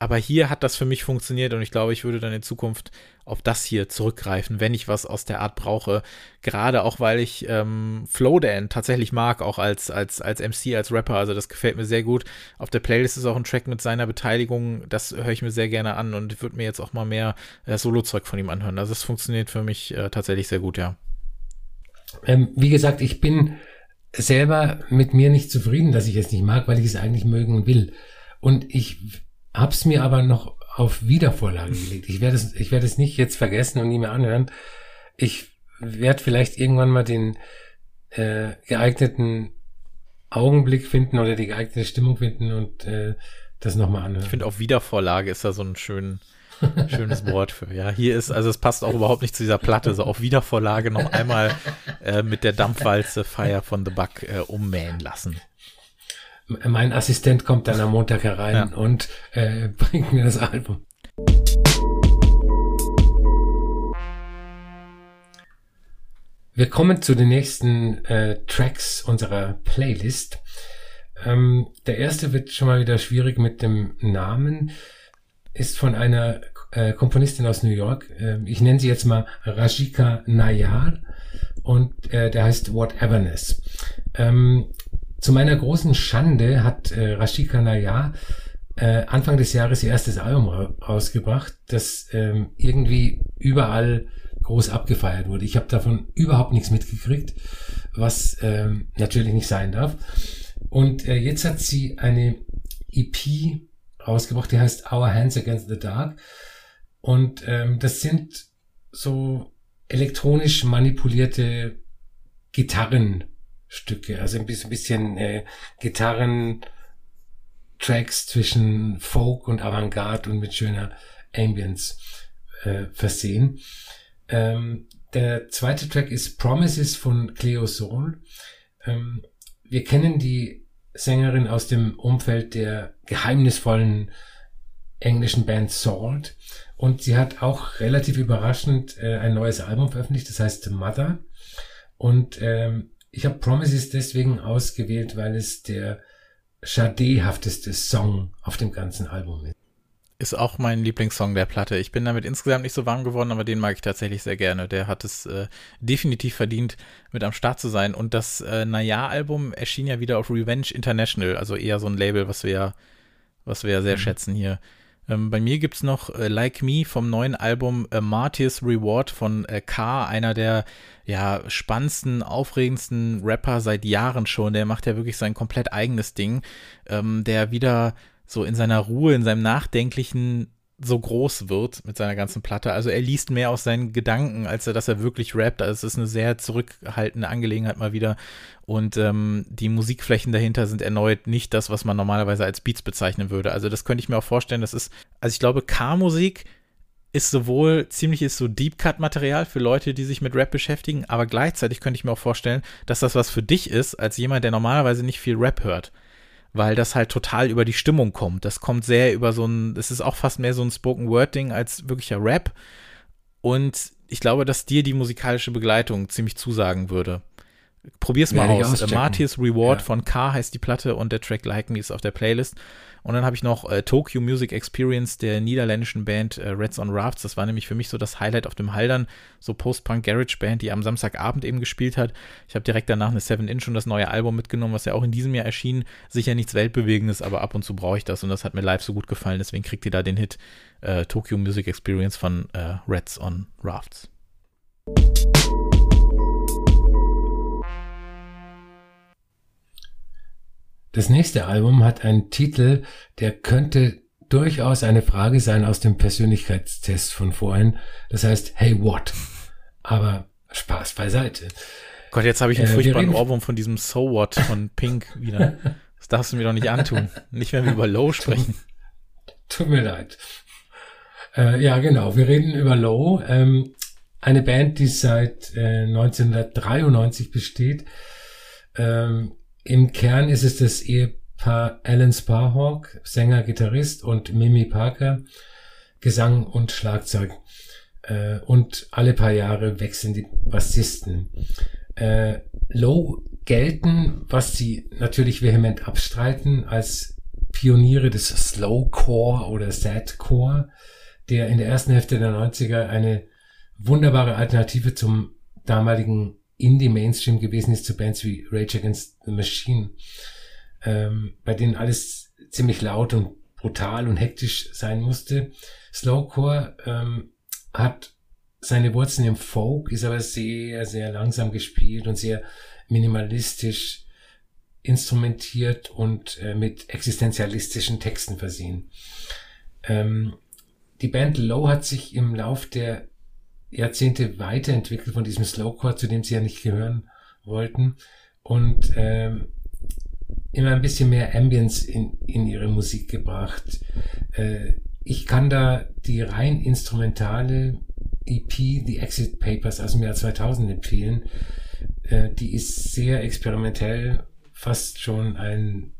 aber hier hat das für mich funktioniert und ich glaube, ich würde dann in Zukunft auf das hier zurückgreifen, wenn ich was aus der Art brauche. Gerade auch, weil ich ähm, Flowdan tatsächlich mag, auch als, als, als MC, als Rapper. Also das gefällt mir sehr gut. Auf der Playlist ist auch ein Track mit seiner Beteiligung. Das höre ich mir sehr gerne an und würde mir jetzt auch mal mehr äh, Solo-Zeug von ihm anhören. Also es funktioniert für mich äh, tatsächlich sehr gut, ja. Ähm, wie gesagt, ich bin selber mit mir nicht zufrieden, dass ich es nicht mag, weil ich es eigentlich mögen will. Und ich hab's mir aber noch auf Wiedervorlage gelegt. Ich werde es, ich werde es nicht jetzt vergessen und nie mehr anhören. Ich werde vielleicht irgendwann mal den äh, geeigneten Augenblick finden oder die geeignete Stimmung finden und äh, das nochmal anhören. Ich finde auf Wiedervorlage ist da so ein schön, schönes Wort für. Ja, hier ist, also es passt auch überhaupt nicht zu dieser Platte. So auf Wiedervorlage noch einmal äh, mit der Dampfwalze Fire von the Buck äh, ummähen lassen mein Assistent kommt dann am Montag herein ja. und äh, bringt mir das Album. Wir kommen zu den nächsten äh, Tracks unserer Playlist. Ähm, der erste wird schon mal wieder schwierig mit dem Namen. Ist von einer äh, Komponistin aus New York. Äh, ich nenne sie jetzt mal Rajika Nayar und äh, der heißt Whateverness. Ähm, zu meiner großen Schande hat äh, Rashika Nayar äh, Anfang des Jahres ihr erstes Album rausgebracht, das ähm, irgendwie überall groß abgefeiert wurde. Ich habe davon überhaupt nichts mitgekriegt, was ähm, natürlich nicht sein darf. Und äh, jetzt hat sie eine EP rausgebracht, die heißt Our Hands Against the Dark. Und ähm, das sind so elektronisch manipulierte Gitarren Stücke, also ein bisschen, bisschen äh, Gitarren-Tracks zwischen Folk und Avantgarde und mit schöner Ambience äh, versehen. Ähm, der zweite Track ist Promises von Cleo Soul. Ähm, wir kennen die Sängerin aus dem Umfeld der geheimnisvollen englischen Band Salt und sie hat auch relativ überraschend äh, ein neues Album veröffentlicht, das heißt Mother und ähm, ich habe Promises deswegen ausgewählt, weil es der Sade-hafteste Song auf dem ganzen Album ist. Ist auch mein Lieblingssong der Platte. Ich bin damit insgesamt nicht so warm geworden, aber den mag ich tatsächlich sehr gerne. Der hat es äh, definitiv verdient, mit am Start zu sein. Und das äh, Naja-Album erschien ja wieder auf Revenge International, also eher so ein Label, was wir ja, was wir ja sehr mhm. schätzen hier. Ähm, bei mir gibt es noch äh, Like Me vom neuen Album A Martyr's Reward von äh, K, einer der ja, spannendsten, aufregendsten Rapper seit Jahren schon. Der macht ja wirklich sein komplett eigenes Ding, ähm, der wieder so in seiner Ruhe, in seinem Nachdenklichen so groß wird mit seiner ganzen Platte. Also er liest mehr aus seinen Gedanken, als dass er wirklich rappt. Also es ist eine sehr zurückhaltende Angelegenheit mal wieder. Und ähm, die Musikflächen dahinter sind erneut nicht das, was man normalerweise als Beats bezeichnen würde. Also das könnte ich mir auch vorstellen. Das ist, also ich glaube, K-Musik ist sowohl ziemliches so Deep Cut Material für Leute, die sich mit Rap beschäftigen, aber gleichzeitig könnte ich mir auch vorstellen, dass das was für dich ist, als jemand, der normalerweise nicht viel Rap hört weil das halt total über die Stimmung kommt. Das kommt sehr über so ein, es ist auch fast mehr so ein Spoken Word Ding als wirklicher Rap. Und ich glaube, dass dir die musikalische Begleitung ziemlich zusagen würde. Probier's mal aus. Martyrs Reward ja. von K heißt die Platte und der Track Like Me ist auf der Playlist. Und dann habe ich noch äh, Tokyo Music Experience der niederländischen Band äh, Reds on Rafts. Das war nämlich für mich so das Highlight auf dem Haldern, so Post-Punk Garage Band, die am Samstagabend eben gespielt hat. Ich habe direkt danach eine 7 Inch und das neue Album mitgenommen, was ja auch in diesem Jahr erschien. Sicher nichts Weltbewegendes, aber ab und zu brauche ich das und das hat mir live so gut gefallen. Deswegen kriegt ihr da den Hit äh, Tokyo Music Experience von äh, Reds on Rafts. Das nächste Album hat einen Titel, der könnte durchaus eine Frage sein aus dem Persönlichkeitstest von vorhin. Das heißt, hey, what? Aber Spaß beiseite. Gott, jetzt habe ich einen äh, furchtbaren Ohrwurm von diesem So What von Pink wieder. Das darfst du mir doch nicht antun. Nicht, wenn wir über Low sprechen. Tut, mir leid. Äh, ja, genau. Wir reden über Low. Ähm, eine Band, die seit äh, 1993 besteht. Ähm, im Kern ist es das Ehepaar Alan Sparhawk, Sänger, Gitarrist und Mimi Parker, Gesang und Schlagzeug. Äh, und alle paar Jahre wechseln die Bassisten. Äh, Low gelten, was sie natürlich vehement abstreiten, als Pioniere des Slowcore oder Sadcore, der in der ersten Hälfte der 90er eine wunderbare Alternative zum damaligen Indie-Mainstream gewesen ist zu Bands wie Rage Against the Machine, ähm, bei denen alles ziemlich laut und brutal und hektisch sein musste. Slowcore ähm, hat seine Wurzeln im Folk, ist aber sehr, sehr langsam gespielt und sehr minimalistisch instrumentiert und äh, mit existenzialistischen Texten versehen. Ähm, die Band Low hat sich im Lauf der Jahrzehnte weiterentwickelt von diesem Slowcore, zu dem sie ja nicht gehören wollten und ähm, immer ein bisschen mehr Ambience in, in ihre Musik gebracht. Äh, ich kann da die rein instrumentale EP The Exit Papers aus dem Jahr 2000 empfehlen. Äh, die ist sehr experimentell, fast schon ein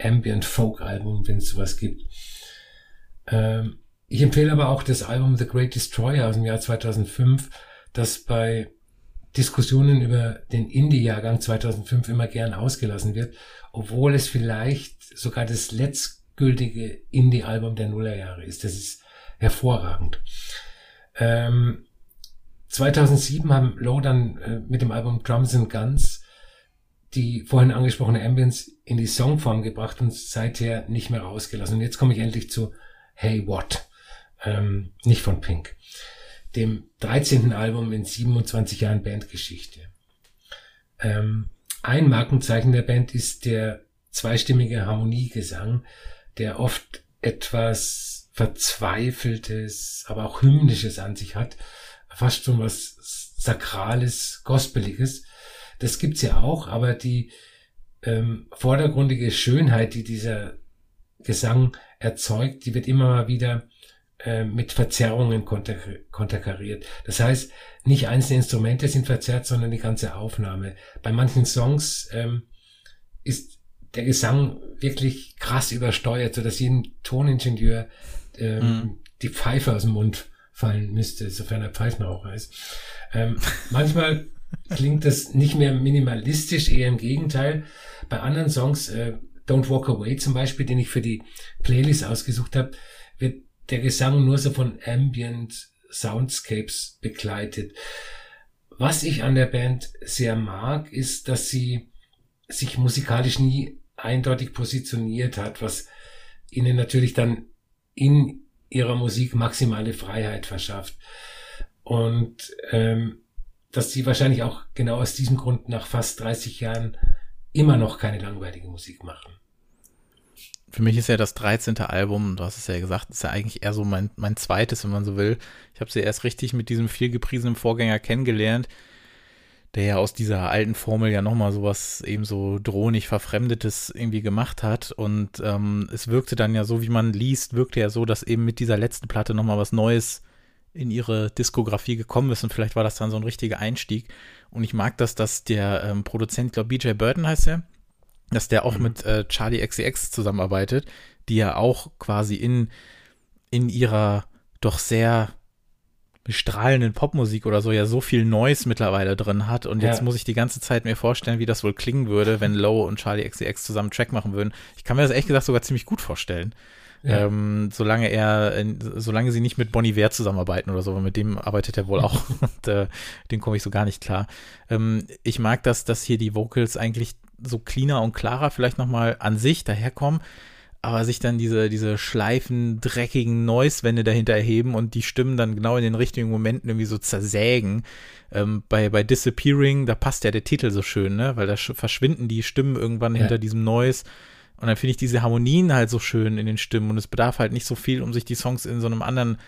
Ambient Folk Album, wenn es sowas gibt. Ähm, ich empfehle aber auch das Album The Great Destroyer aus dem Jahr 2005, das bei Diskussionen über den Indie-Jahrgang 2005 immer gern ausgelassen wird, obwohl es vielleicht sogar das letztgültige Indie-Album der Nullerjahre ist. Das ist hervorragend. Ähm, 2007 haben Low dann äh, mit dem Album Drums and Guns die vorhin angesprochene Ambience in die Songform gebracht und seither nicht mehr rausgelassen. Und jetzt komme ich endlich zu Hey What, ähm, nicht von Pink, dem 13. Album in 27 Jahren Bandgeschichte. Ähm, ein Markenzeichen der Band ist der zweistimmige Harmoniegesang, der oft etwas Verzweifeltes, aber auch Hymnisches an sich hat, fast schon was Sakrales, Gospeliges. Das gibt's ja auch, aber die ähm, vordergründige Schönheit, die dieser Gesang erzeugt, die wird immer mal wieder äh, mit Verzerrungen konter konterkariert. Das heißt, nicht einzelne Instrumente sind verzerrt, sondern die ganze Aufnahme. Bei manchen Songs ähm, ist der Gesang wirklich krass übersteuert, so dass jedem Toningenieur ähm, mhm. die Pfeife aus dem Mund fallen müsste, sofern er Pfeifenraucher ist. Ähm, manchmal klingt das nicht mehr minimalistisch, eher im Gegenteil. Bei anderen Songs, äh, Don't Walk Away zum Beispiel, den ich für die Playlist ausgesucht habe, wird der Gesang nur so von Ambient Soundscapes begleitet. Was ich an der Band sehr mag, ist, dass sie sich musikalisch nie eindeutig positioniert hat, was ihnen natürlich dann in ihrer Musik maximale Freiheit verschafft. Und ähm, dass sie wahrscheinlich auch genau aus diesem Grund nach fast 30 Jahren immer noch keine langweilige Musik machen. Für mich ist ja das 13. Album, du hast es ja gesagt, ist ja eigentlich eher so mein, mein zweites, wenn man so will. Ich habe sie erst richtig mit diesem viel gepriesenen Vorgänger kennengelernt, der ja aus dieser alten Formel ja nochmal sowas eben so drohnig Verfremdetes irgendwie gemacht hat. Und ähm, es wirkte dann ja so, wie man liest, wirkte ja so, dass eben mit dieser letzten Platte nochmal was Neues in ihre Diskografie gekommen ist und vielleicht war das dann so ein richtiger Einstieg. Und ich mag das, dass der ähm, Produzent, glaube BJ Burton heißt er, dass der auch mhm. mit äh, Charlie XCX zusammenarbeitet, die ja auch quasi in, in ihrer doch sehr strahlenden Popmusik oder so ja so viel Noise mittlerweile drin hat und jetzt muss ich die ganze Zeit mir vorstellen, wie das wohl klingen würde, wenn Low und Charlie XCX zusammen Track machen würden. Ich kann mir das ehrlich gesagt sogar ziemlich gut vorstellen. Ja. Ähm, solange er, solange sie nicht mit Bonnie Ware zusammenarbeiten oder so, aber mit dem arbeitet er wohl auch und äh, den komme ich so gar nicht klar. Ähm, ich mag das, dass hier die Vocals eigentlich so cleaner und klarer vielleicht nochmal an sich daherkommen, aber sich dann diese, diese schleifen, dreckigen Noise-Wände dahinter erheben und die Stimmen dann genau in den richtigen Momenten irgendwie so zersägen. Ähm, bei, bei Disappearing, da passt ja der Titel so schön, ne? Weil da verschwinden die Stimmen irgendwann ja. hinter diesem Noise und dann finde ich diese Harmonien halt so schön in den Stimmen und es bedarf halt nicht so viel, um sich die Songs in so einem anderen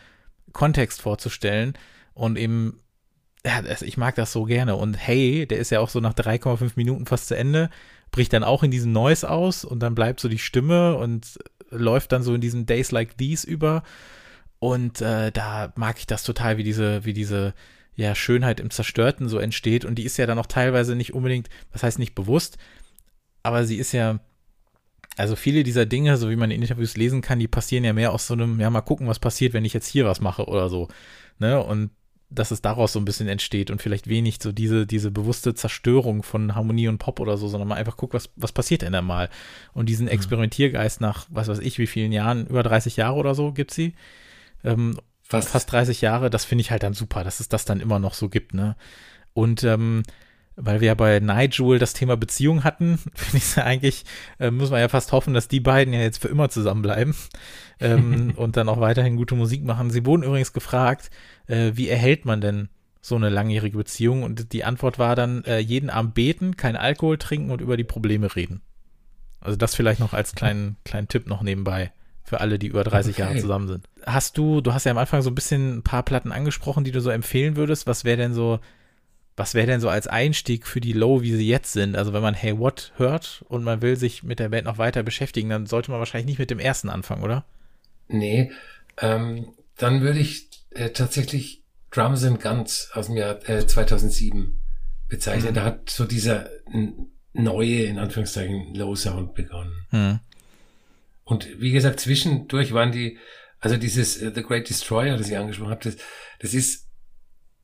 Kontext vorzustellen. Und eben, ja, ich mag das so gerne. Und hey, der ist ja auch so nach 3,5 Minuten fast zu Ende, bricht dann auch in diesem Noise aus und dann bleibt so die Stimme und läuft dann so in diesen Days Like These über. Und äh, da mag ich das total, wie diese, wie diese ja, Schönheit im Zerstörten so entsteht. Und die ist ja dann auch teilweise nicht unbedingt, was heißt nicht bewusst, aber sie ist ja also viele dieser Dinge, so wie man in Interviews lesen kann, die passieren ja mehr aus so einem, ja, mal gucken, was passiert, wenn ich jetzt hier was mache oder so. Ne? Und dass es daraus so ein bisschen entsteht und vielleicht wenig so diese, diese bewusste Zerstörung von Harmonie und Pop oder so, sondern man einfach guckt, was, was passiert denn da mal. Und diesen Experimentiergeist nach, was weiß ich, wie vielen Jahren, über 30 Jahre oder so gibt sie. Ähm, fast. fast 30 Jahre, das finde ich halt dann super, dass es das dann immer noch so gibt, ne? Und ähm, weil wir ja bei Nigel das Thema Beziehung hatten, finde ich eigentlich, äh, muss man ja fast hoffen, dass die beiden ja jetzt für immer zusammenbleiben ähm, und dann auch weiterhin gute Musik machen. Sie wurden übrigens gefragt, äh, wie erhält man denn so eine langjährige Beziehung? Und die Antwort war dann, äh, jeden Abend beten, kein Alkohol trinken und über die Probleme reden. Also das vielleicht noch als kleinen, kleinen Tipp noch nebenbei für alle, die über 30 okay. Jahre zusammen sind. Hast du, du hast ja am Anfang so ein bisschen ein paar Platten angesprochen, die du so empfehlen würdest. Was wäre denn so was wäre denn so als Einstieg für die Low, wie sie jetzt sind? Also wenn man Hey What hört und man will sich mit der Band noch weiter beschäftigen, dann sollte man wahrscheinlich nicht mit dem ersten anfangen, oder? Nee, ähm, dann würde ich äh, tatsächlich Drums and Guns aus dem Jahr äh, 2007 bezeichnen. Mhm. Da hat so dieser neue, in Anführungszeichen, Low Sound begonnen. Mhm. Und wie gesagt, zwischendurch waren die, also dieses uh, The Great Destroyer, das ich angesprochen habe, das, das ist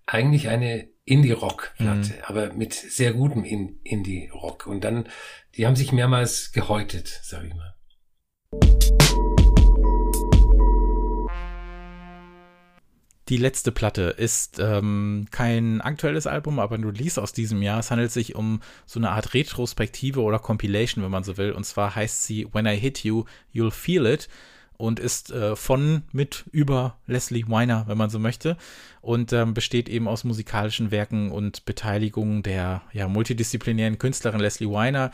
eigentlich eine Indie-Rock-Platte, mhm. aber mit sehr gutem In Indie-Rock. Und dann, die haben sich mehrmals gehäutet, sag ich mal. Die letzte Platte ist ähm, kein aktuelles Album, aber ein Release aus diesem Jahr. Es handelt sich um so eine Art Retrospektive oder Compilation, wenn man so will. Und zwar heißt sie When I Hit You, You'll Feel It und ist äh, von mit über Leslie Weiner, wenn man so möchte, und ähm, besteht eben aus musikalischen Werken und Beteiligung der ja, multidisziplinären Künstlerin Leslie Weiner,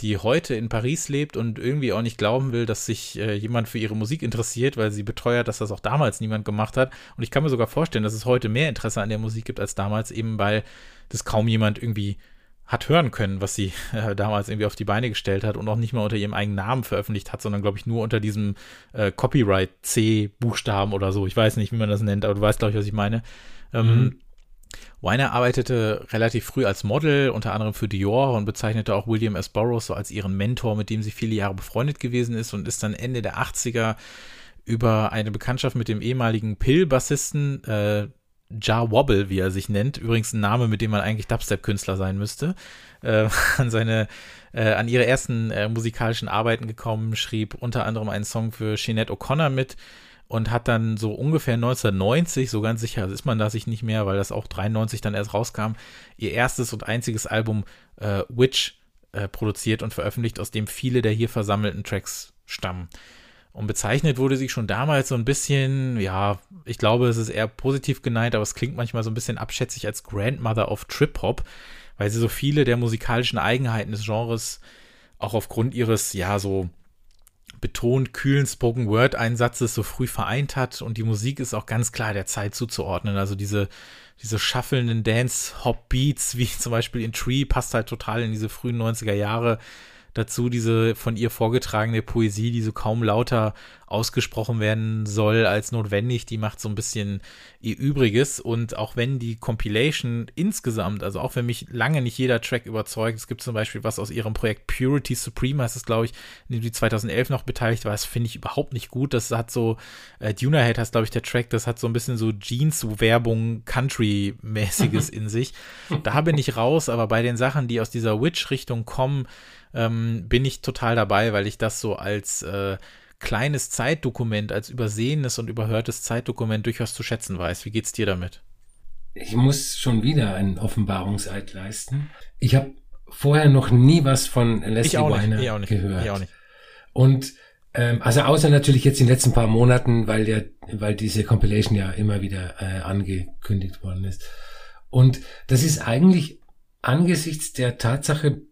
die heute in Paris lebt und irgendwie auch nicht glauben will, dass sich äh, jemand für ihre Musik interessiert, weil sie beteuert, dass das auch damals niemand gemacht hat. Und ich kann mir sogar vorstellen, dass es heute mehr Interesse an der Musik gibt als damals, eben weil das kaum jemand irgendwie hat hören können, was sie äh, damals irgendwie auf die Beine gestellt hat und auch nicht mal unter ihrem eigenen Namen veröffentlicht hat, sondern glaube ich nur unter diesem äh, Copyright C-Buchstaben oder so. Ich weiß nicht, wie man das nennt, aber du weißt, glaube ich, was ich meine. Ähm, mhm. Weiner arbeitete relativ früh als Model, unter anderem für Dior und bezeichnete auch William S. Burroughs so als ihren Mentor, mit dem sie viele Jahre befreundet gewesen ist und ist dann Ende der 80er über eine Bekanntschaft mit dem ehemaligen Pill-Bassisten äh, Jar Wobble, wie er sich nennt, übrigens ein Name, mit dem man eigentlich Dubstep-Künstler sein müsste, äh, an seine, äh, an ihre ersten äh, musikalischen Arbeiten gekommen, schrieb unter anderem einen Song für Jeanette O'Connor mit und hat dann so ungefähr 1990, so ganz sicher ist man da sich nicht mehr, weil das auch 93 dann erst rauskam, ihr erstes und einziges Album äh, Witch äh, produziert und veröffentlicht, aus dem viele der hier versammelten Tracks stammen. Und bezeichnet wurde sie schon damals so ein bisschen, ja, ich glaube, es ist eher positiv geneigt, aber es klingt manchmal so ein bisschen abschätzig als Grandmother of Trip Hop, weil sie so viele der musikalischen Eigenheiten des Genres auch aufgrund ihres, ja, so betont kühlen Spoken Word Einsatzes so früh vereint hat und die Musik ist auch ganz klar der Zeit zuzuordnen. Also diese, diese schaffelnden Dance Hop Beats, wie zum Beispiel in Tree, passt halt total in diese frühen 90er Jahre dazu diese von ihr vorgetragene Poesie, die so kaum lauter ausgesprochen werden soll als notwendig, die macht so ein bisschen ihr Übriges. Und auch wenn die Compilation insgesamt, also auch wenn mich lange nicht jeder Track überzeugt, es gibt zum Beispiel was aus ihrem Projekt Purity Supreme, heißt es glaube ich, in dem die 2011 noch beteiligt war, das finde ich überhaupt nicht gut, das hat so, äh, Duna Head heißt glaube ich der Track, das hat so ein bisschen so Jeans-Werbung, Country-mäßiges in sich, da bin ich raus, aber bei den Sachen, die aus dieser Witch-Richtung kommen, ähm, bin ich total dabei, weil ich das so als äh, kleines Zeitdokument, als übersehenes und überhörtes Zeitdokument durchaus zu schätzen weiß. Wie geht's dir damit? Ich muss schon wieder einen Offenbarungseid leisten. Ich habe vorher noch nie was von Leslie Weiner ich auch nicht. gehört. Ich auch nicht. Und ähm, also außer natürlich jetzt in den letzten paar Monaten, weil der, weil diese Compilation ja immer wieder äh, angekündigt worden ist. Und das ist eigentlich angesichts der Tatsache,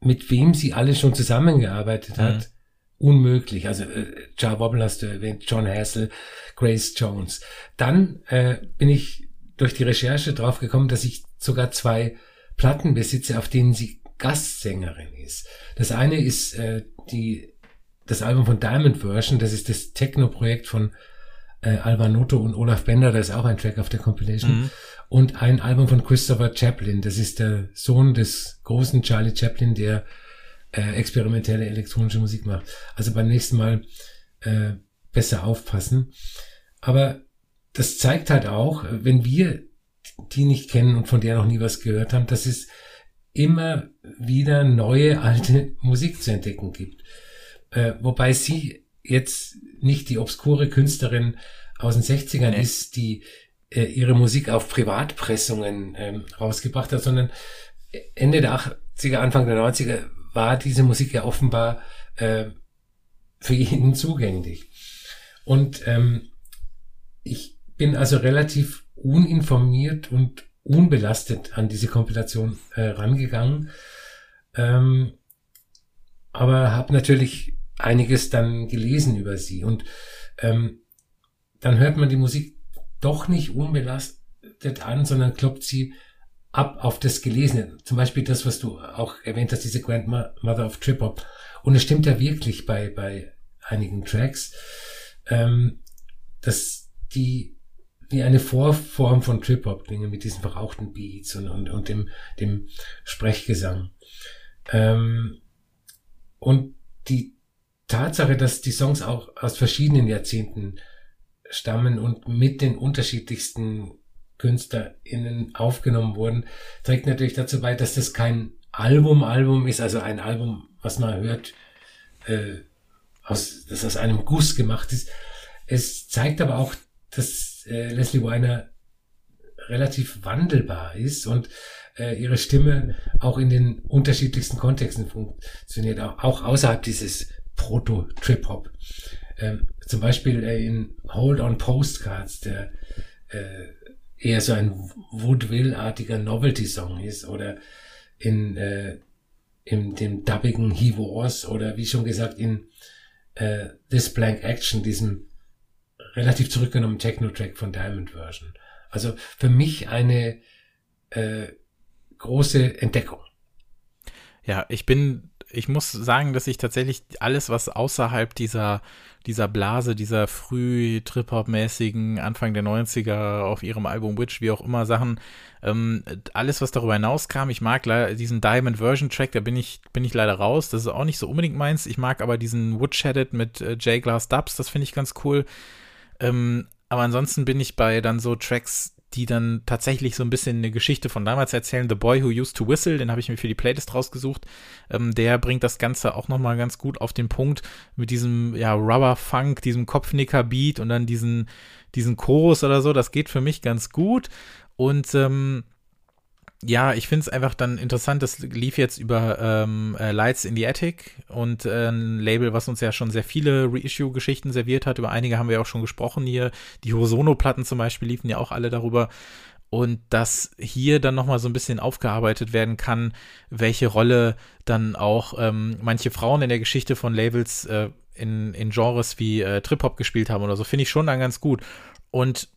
mit wem sie alle schon zusammengearbeitet hat, mhm. unmöglich. Also äh, Jar Wobble hast du erwähnt, John Hassel, Grace Jones. Dann äh, bin ich durch die Recherche drauf gekommen, dass ich sogar zwei Platten besitze, auf denen sie Gastsängerin ist. Das eine ist äh, die das Album von Diamond Version, das ist das Techno-Projekt von äh, Alvanoto und Olaf Bender, da ist auch ein Track auf der Compilation. Mhm und ein Album von Christopher Chaplin. Das ist der Sohn des großen Charlie Chaplin, der äh, experimentelle elektronische Musik macht. Also beim nächsten Mal äh, besser aufpassen. Aber das zeigt halt auch, wenn wir die nicht kennen und von der noch nie was gehört haben, dass es immer wieder neue alte Musik zu entdecken gibt. Äh, wobei sie jetzt nicht die obskure Künstlerin aus den 60ern nee. ist, die äh, ihre Musik auf Privatpressungen ähm, rausgebracht hat, sondern Ende der 80er, Anfang der 90er war diese Musik ja offenbar äh, für jeden zugänglich. Und ähm, ich bin also relativ uninformiert und unbelastet an diese Kompilation äh, rangegangen. Ähm, aber habe natürlich einiges dann gelesen über sie. Und ähm, dann hört man die Musik doch nicht unbelastet an, sondern kloppt sie ab auf das Gelesene. Zum Beispiel das, was du auch erwähnt hast, diese Grandmother of Trip Hop. Und es stimmt ja wirklich bei, bei einigen Tracks, ähm, dass die wie eine Vorform von Trip Hop klingen mit diesen verrauchten Beats und, und, und dem, dem Sprechgesang. Ähm, und die Tatsache, dass die Songs auch aus verschiedenen Jahrzehnten stammen und mit den unterschiedlichsten KünstlerInnen aufgenommen wurden, trägt natürlich dazu bei, dass das kein Album-Album ist, also ein Album, was man hört, äh, aus, das aus einem Guss gemacht ist. Es zeigt aber auch, dass äh, Leslie Weiner relativ wandelbar ist und äh, ihre Stimme auch in den unterschiedlichsten Kontexten funktioniert, auch, auch außerhalb dieses Proto-Trip-Hop. Ähm, zum Beispiel äh, in Hold on Postcards, der äh, eher so ein Woodville-artiger Novelty-Song ist, oder in, äh, in dem dubbigen He Was, oder wie schon gesagt in äh, This Blank Action, diesem relativ zurückgenommenen Techno-Track von Diamond Version. Also für mich eine äh, große Entdeckung. Ja, ich bin ich muss sagen, dass ich tatsächlich alles, was außerhalb dieser, dieser Blase, dieser früh Trip-Hop-mäßigen Anfang der 90er auf ihrem Album Witch, wie auch immer Sachen, ähm, alles, was darüber hinauskam, ich mag diesen Diamond Version Track, da bin ich, bin ich leider raus, das ist auch nicht so unbedingt meins. Ich mag aber diesen Woodshedded mit äh, J-Glass Dubs, das finde ich ganz cool. Ähm, aber ansonsten bin ich bei dann so Tracks, die dann tatsächlich so ein bisschen eine Geschichte von damals erzählen. The Boy Who Used to Whistle, den habe ich mir für die Playlist rausgesucht. Ähm, der bringt das Ganze auch nochmal ganz gut auf den Punkt mit diesem ja, Rubber-Funk, diesem Kopfnicker-Beat und dann diesen, diesen Chorus oder so. Das geht für mich ganz gut. Und ähm, ja, ich finde es einfach dann interessant, das lief jetzt über ähm, äh, Lights in the Attic und äh, ein Label, was uns ja schon sehr viele Reissue-Geschichten serviert hat. Über einige haben wir auch schon gesprochen hier. Die Hosono-Platten zum Beispiel liefen ja auch alle darüber. Und dass hier dann nochmal so ein bisschen aufgearbeitet werden kann, welche Rolle dann auch ähm, manche Frauen in der Geschichte von Labels äh, in, in Genres wie äh, Trip-Hop gespielt haben oder so, finde ich schon dann ganz gut. Und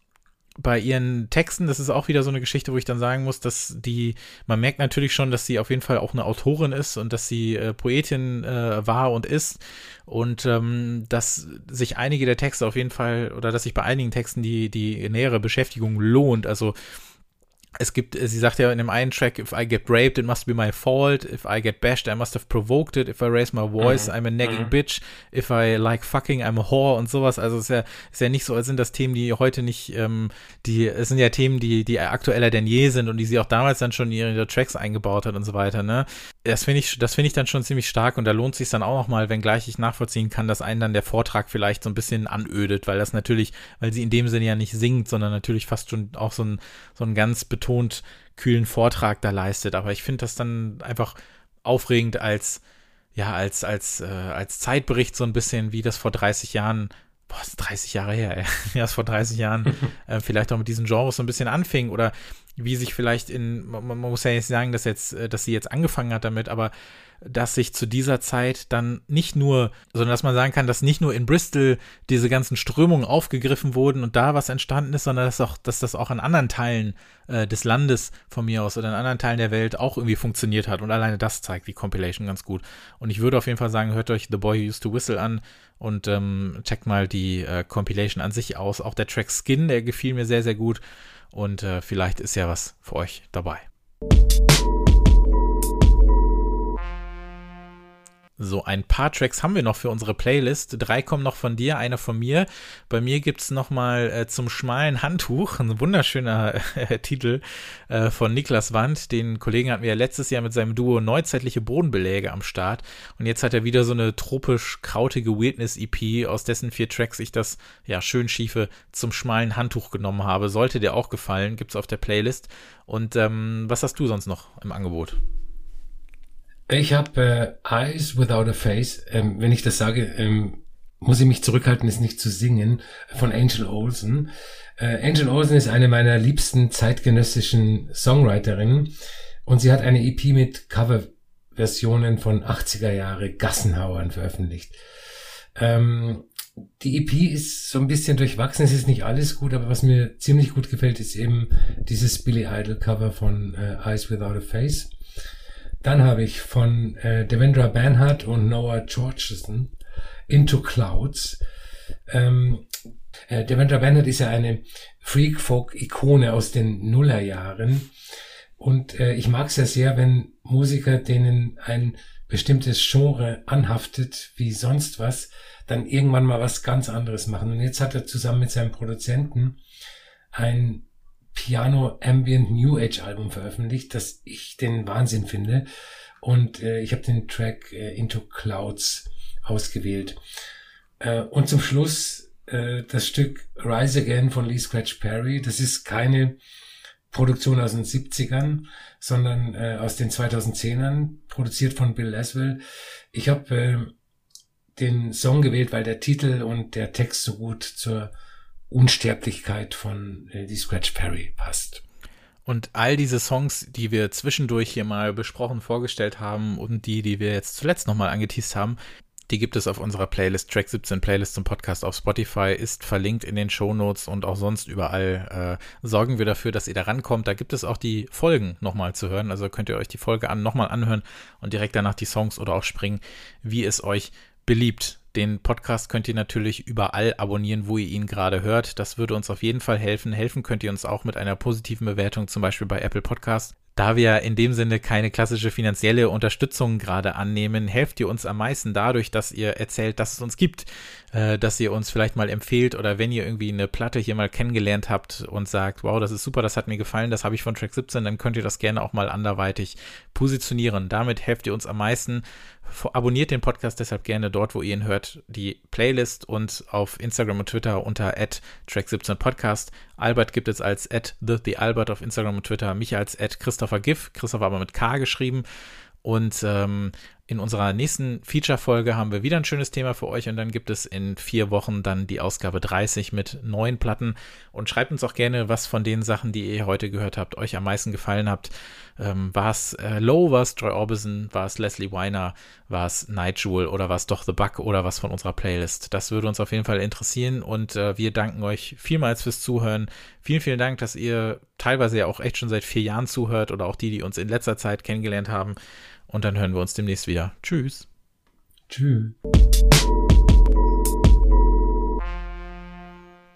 bei ihren Texten, das ist auch wieder so eine Geschichte, wo ich dann sagen muss, dass die, man merkt natürlich schon, dass sie auf jeden Fall auch eine Autorin ist und dass sie äh, Poetin äh, war und ist und ähm, dass sich einige der Texte auf jeden Fall oder dass sich bei einigen Texten die, die nähere Beschäftigung lohnt. Also es gibt, sie sagt ja in dem einen Track, if I get raped, it must be my fault. If I get bashed, I must have provoked it. If I raise my voice, mhm. I'm a nagging mhm. bitch. If I like fucking, I'm a whore und sowas. Also es ist ja, ist ja nicht so, als sind das Themen, die heute nicht, ähm, die, es sind ja Themen, die, die aktueller denn je sind und die sie auch damals dann schon in ihre Tracks eingebaut hat und so weiter, ne? Das finde ich, das finde ich dann schon ziemlich stark und da lohnt sich dann auch nochmal, wenngleich ich nachvollziehen kann, dass einen dann der Vortrag vielleicht so ein bisschen anödet, weil das natürlich, weil sie in dem Sinne ja nicht singt, sondern natürlich fast schon auch so ein, so ein ganz betont kühlen Vortrag da leistet. Aber ich finde das dann einfach aufregend als, ja, als, als, äh, als Zeitbericht so ein bisschen, wie das vor 30 Jahren boah, ist 30 Jahre her, ey. ja, das vor 30 Jahren äh, vielleicht auch mit diesen Genres so ein bisschen anfing oder wie sich vielleicht in, man, man muss ja nicht sagen, dass jetzt, äh, dass sie jetzt angefangen hat damit, aber dass sich zu dieser Zeit dann nicht nur, sondern dass man sagen kann, dass nicht nur in Bristol diese ganzen Strömungen aufgegriffen wurden und da was entstanden ist, sondern dass, auch, dass das auch an anderen Teilen äh, des Landes von mir aus oder in anderen Teilen der Welt auch irgendwie funktioniert hat. Und alleine das zeigt die Compilation ganz gut. Und ich würde auf jeden Fall sagen, hört euch The Boy Who Used to Whistle an und ähm, checkt mal die äh, Compilation an sich aus. Auch der Track Skin, der gefiel mir sehr, sehr gut. Und äh, vielleicht ist ja was für euch dabei. So, ein paar Tracks haben wir noch für unsere Playlist. Drei kommen noch von dir, einer von mir. Bei mir gibt es nochmal äh, zum schmalen Handtuch, ein wunderschöner äh, Titel äh, von Niklas Wand. Den Kollegen hatten wir ja letztes Jahr mit seinem Duo Neuzeitliche Bodenbeläge am Start. Und jetzt hat er wieder so eine tropisch krautige Weirdness-EP, aus dessen vier Tracks ich das ja schön schiefe zum schmalen Handtuch genommen habe. Sollte dir auch gefallen, gibt es auf der Playlist. Und ähm, was hast du sonst noch im Angebot? Ich habe äh, Eyes Without a Face. Ähm, wenn ich das sage, ähm, muss ich mich zurückhalten, es nicht zu singen, von Angel Olsen. Äh, Angel Olsen ist eine meiner liebsten zeitgenössischen Songwriterinnen und sie hat eine EP mit Coverversionen von 80er Jahre Gassenhauern veröffentlicht. Ähm, die EP ist so ein bisschen durchwachsen, es ist nicht alles gut, aber was mir ziemlich gut gefällt, ist eben dieses Billy Idol Cover von äh, Eyes Without a Face. Dann habe ich von äh, Devendra Banhart und Noah Georgeson Into Clouds. Ähm, äh, Devendra Banhart ist ja eine Freak-Folk-Ikone aus den Nullerjahren. Und äh, ich mag es ja sehr, wenn Musiker, denen ein bestimmtes Genre anhaftet, wie sonst was, dann irgendwann mal was ganz anderes machen. Und jetzt hat er zusammen mit seinem Produzenten ein Piano Ambient New Age Album veröffentlicht, das ich den Wahnsinn finde. Und äh, ich habe den Track äh, Into Clouds ausgewählt. Äh, und zum Schluss äh, das Stück Rise Again von Lee Scratch Perry. Das ist keine Produktion aus den 70ern, sondern äh, aus den 2010ern, produziert von Bill Laswell. Ich habe äh, den Song gewählt, weil der Titel und der Text so gut zur Unsterblichkeit von äh, die Scratch Perry passt. Und all diese Songs, die wir zwischendurch hier mal besprochen, vorgestellt haben und die, die wir jetzt zuletzt nochmal angeteased haben, die gibt es auf unserer Playlist, Track 17 Playlist zum Podcast auf Spotify, ist verlinkt in den Shownotes und auch sonst überall äh, sorgen wir dafür, dass ihr da rankommt. Da gibt es auch die Folgen nochmal zu hören. Also könnt ihr euch die Folge an nochmal anhören und direkt danach die Songs oder auch springen, wie es euch beliebt. Den Podcast könnt ihr natürlich überall abonnieren, wo ihr ihn gerade hört. Das würde uns auf jeden Fall helfen. Helfen könnt ihr uns auch mit einer positiven Bewertung, zum Beispiel bei Apple Podcast. Da wir in dem Sinne keine klassische finanzielle Unterstützung gerade annehmen, helft ihr uns am meisten dadurch, dass ihr erzählt, dass es uns gibt, äh, dass ihr uns vielleicht mal empfehlt oder wenn ihr irgendwie eine Platte hier mal kennengelernt habt und sagt, wow, das ist super, das hat mir gefallen, das habe ich von Track 17, dann könnt ihr das gerne auch mal anderweitig positionieren. Damit helft ihr uns am meisten. Abonniert den Podcast deshalb gerne dort, wo ihr ihn hört, die Playlist und auf Instagram und Twitter unter track17podcast. Albert gibt es als the, the Albert auf Instagram und Twitter, mich als Christopher Giff, Christopher aber mit K geschrieben. Und ähm, in unserer nächsten Feature-Folge haben wir wieder ein schönes Thema für euch und dann gibt es in vier Wochen dann die Ausgabe 30 mit neuen Platten. Und schreibt uns auch gerne, was von den Sachen, die ihr heute gehört habt, euch am meisten gefallen habt. Ähm, war es äh, Low, war es Troy Orbison, war es Leslie Weiner, war es Nigel oder war es doch The Bug oder was von unserer Playlist? Das würde uns auf jeden Fall interessieren und äh, wir danken euch vielmals fürs Zuhören. Vielen, vielen Dank, dass ihr teilweise ja auch echt schon seit vier Jahren zuhört oder auch die, die uns in letzter Zeit kennengelernt haben. Und dann hören wir uns demnächst wieder. Tschüss. Tschüss.